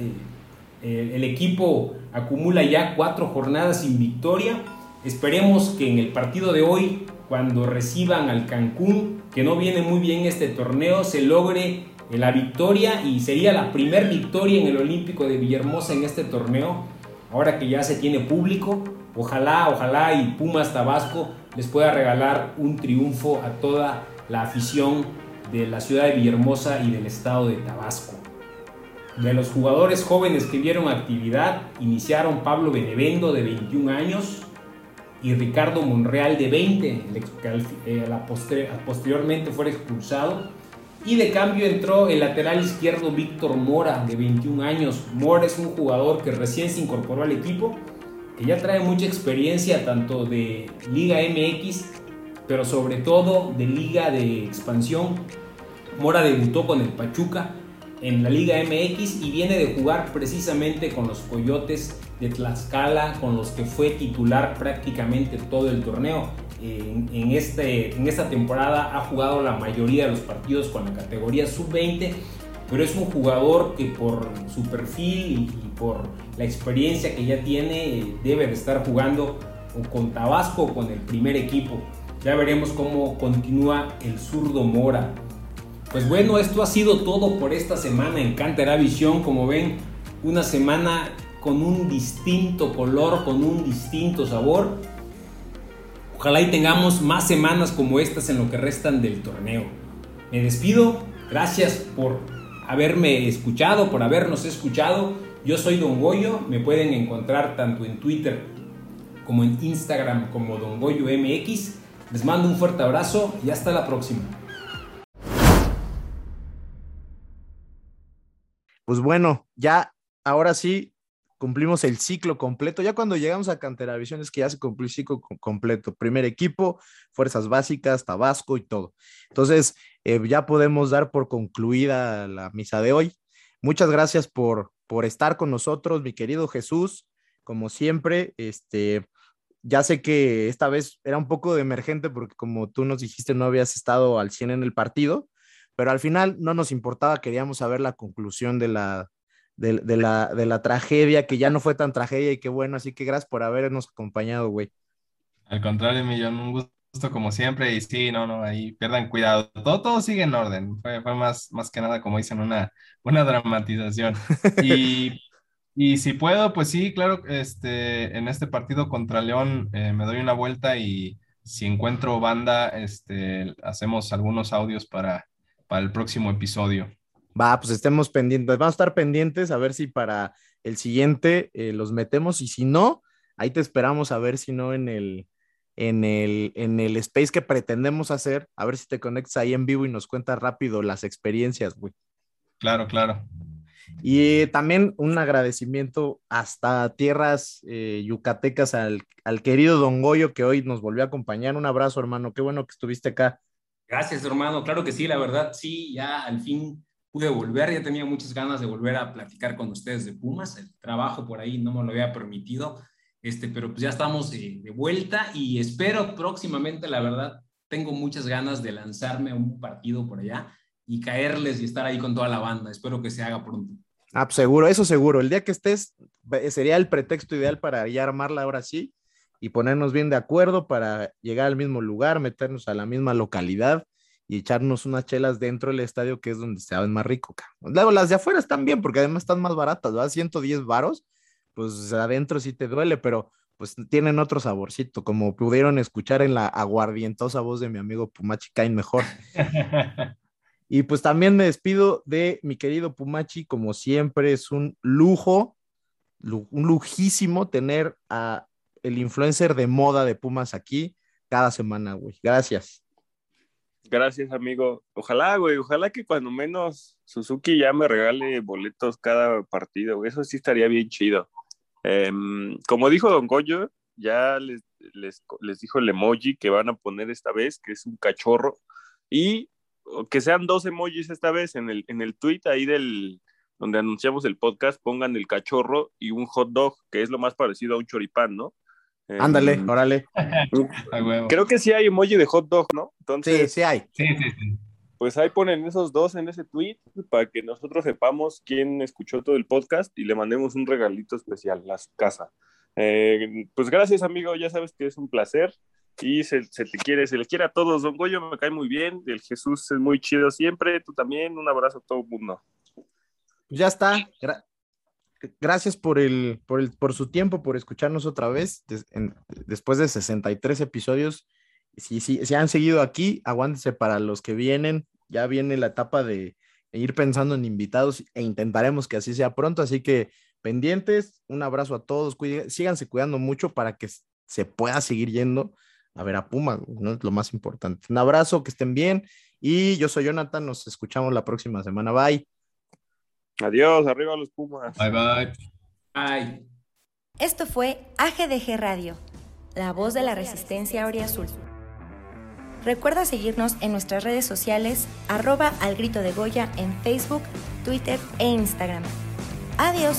Eh, el equipo acumula ya cuatro jornadas sin victoria. Esperemos que en el partido de hoy, cuando reciban al Cancún, que no viene muy bien este torneo, se logre la victoria y sería la primera victoria en el Olímpico de Villahermosa en este torneo, ahora que ya se tiene público. Ojalá, ojalá y Pumas Tabasco les pueda regalar un triunfo a toda la afición de la ciudad de Villahermosa y del estado de Tabasco. De los jugadores jóvenes que vieron actividad, iniciaron Pablo Benevendo de 21 años y Ricardo Monreal de 20, que posteriormente fue expulsado. Y de cambio entró el lateral izquierdo Víctor Mora de 21 años. Mora es un jugador que recién se incorporó al equipo que ya trae mucha experiencia tanto de Liga MX, pero sobre todo de Liga de Expansión. Mora debutó con el Pachuca en la Liga MX y viene de jugar precisamente con los Coyotes de Tlaxcala, con los que fue titular prácticamente todo el torneo. En, este, en esta temporada ha jugado la mayoría de los partidos con la categoría sub-20 pero es un jugador que por su perfil y, por la experiencia que ya tiene debe de estar jugando o con Tabasco o con el primer equipo. Ya veremos cómo continúa el zurdo Mora. Pues bueno, esto ha sido todo por esta semana en Cantera Visión. Como ven, una semana con un distinto color, con un distinto sabor. Ojalá y tengamos más semanas como estas en lo que restan del torneo. Me despido, gracias por haberme escuchado, por habernos escuchado. Yo soy Don Goyo, me pueden encontrar tanto en Twitter como en Instagram como Don Goyo MX. Les mando un fuerte abrazo y hasta la próxima. Pues bueno, ya ahora sí cumplimos el ciclo completo. Ya cuando llegamos a Canteravisión es que ya se cumplió el ciclo co- completo. Primer equipo, fuerzas básicas, Tabasco y todo. Entonces, eh, ya podemos dar por concluida la misa de hoy. Muchas gracias por, por estar con nosotros, mi querido Jesús. Como siempre, este, ya sé que esta vez era un poco de emergente porque como tú nos dijiste, no habías estado al 100 en el partido, pero al final no nos importaba, queríamos saber la conclusión de la, de, de la, de la tragedia, que ya no fue tan tragedia y qué bueno, así que gracias por habernos acompañado, güey. Al contrario, Millón, un gusto como siempre. Y sí, no, no, ahí pierdan cuidado. Todo, todo sigue en orden. Fue, fue más, más que nada, como dicen, una, una dramatización. Y, y si puedo, pues sí, claro, este, en este partido contra León eh, me doy una vuelta y si encuentro banda, este, hacemos algunos audios para, para el próximo episodio. Va, pues estemos pendientes, vamos a estar pendientes a ver si para el siguiente eh, los metemos y si no, ahí te esperamos a ver si no en el, en el, en el space que pretendemos hacer, a ver si te conectas ahí en vivo y nos cuentas rápido las experiencias, güey. Claro, claro. Y eh, también un agradecimiento hasta tierras eh, yucatecas al, al querido Don Goyo que hoy nos volvió a acompañar. Un abrazo, hermano. Qué bueno que estuviste acá. Gracias, hermano. Claro que sí, la verdad, sí, ya al fin pude volver. Ya tenía muchas ganas de volver a platicar con ustedes de Pumas. El trabajo por ahí no me lo había permitido, este, pero pues ya estamos eh, de vuelta y espero próximamente, la verdad, tengo muchas ganas de lanzarme a un partido por allá y caerles y estar ahí con toda la banda. Espero que se haga pronto. Ah, pues seguro, eso seguro. El día que estés sería el pretexto ideal para ya armarla ahora sí y ponernos bien de acuerdo para llegar al mismo lugar, meternos a la misma localidad y echarnos unas chelas dentro del estadio que es donde se saben más rico. Luego las de afuera están bien porque además están más baratas, ¿verdad? 110 varos, pues adentro sí te duele, pero pues tienen otro saborcito, como pudieron escuchar en la aguardientosa voz de mi amigo Pumachi Cain mejor. Y pues también me despido de mi querido Pumachi, como siempre es un lujo, lu- un lujísimo tener a el influencer de moda de Pumas aquí cada semana, güey. Gracias. Gracias, amigo. Ojalá, güey, ojalá que cuando menos Suzuki ya me regale boletos cada partido. Eso sí estaría bien chido. Em, como dijo Don Goyo, ya les, les, les dijo el emoji que van a poner esta vez, que es un cachorro, y que sean dos emojis esta vez en el, en el tweet ahí del donde anunciamos el podcast, pongan el cachorro y un hot dog, que es lo más parecido a un choripán, ¿no? Em, Ándale, órale. Creo que sí hay emoji de hot dog, ¿no? Entonces, sí, sí hay. Sí, sí, sí. Pues ahí ponen esos dos en ese tweet para que nosotros sepamos quién escuchó todo el podcast y le mandemos un regalito especial a su casa. Eh, pues gracias, amigo. Ya sabes que es un placer y se, se te quiere, se le quiere a todos. Don Goyo me cae muy bien. El Jesús es muy chido siempre. Tú también. Un abrazo a todo el mundo. Pues ya está. Gra- gracias por el, por el, por su tiempo, por escucharnos otra vez después de 63 episodios. Si, si, si han seguido aquí, aguántense para los que vienen. Ya viene la etapa de ir pensando en invitados e intentaremos que así sea pronto. Así que pendientes, un abrazo a todos. cuide- síganse cuidando mucho para que se pueda seguir yendo a ver a Puma, ¿no? Es lo más importante. Un abrazo, que estén bien. Y yo soy Jonathan, nos escuchamos la próxima semana. Bye. Adiós, arriba los Pumas. Bye, bye. Bye. Esto fue AGDG Radio, la voz de la resistencia Azul. Recuerda seguirnos en nuestras redes sociales, arroba al grito de Goya en Facebook, Twitter e Instagram. Adiós.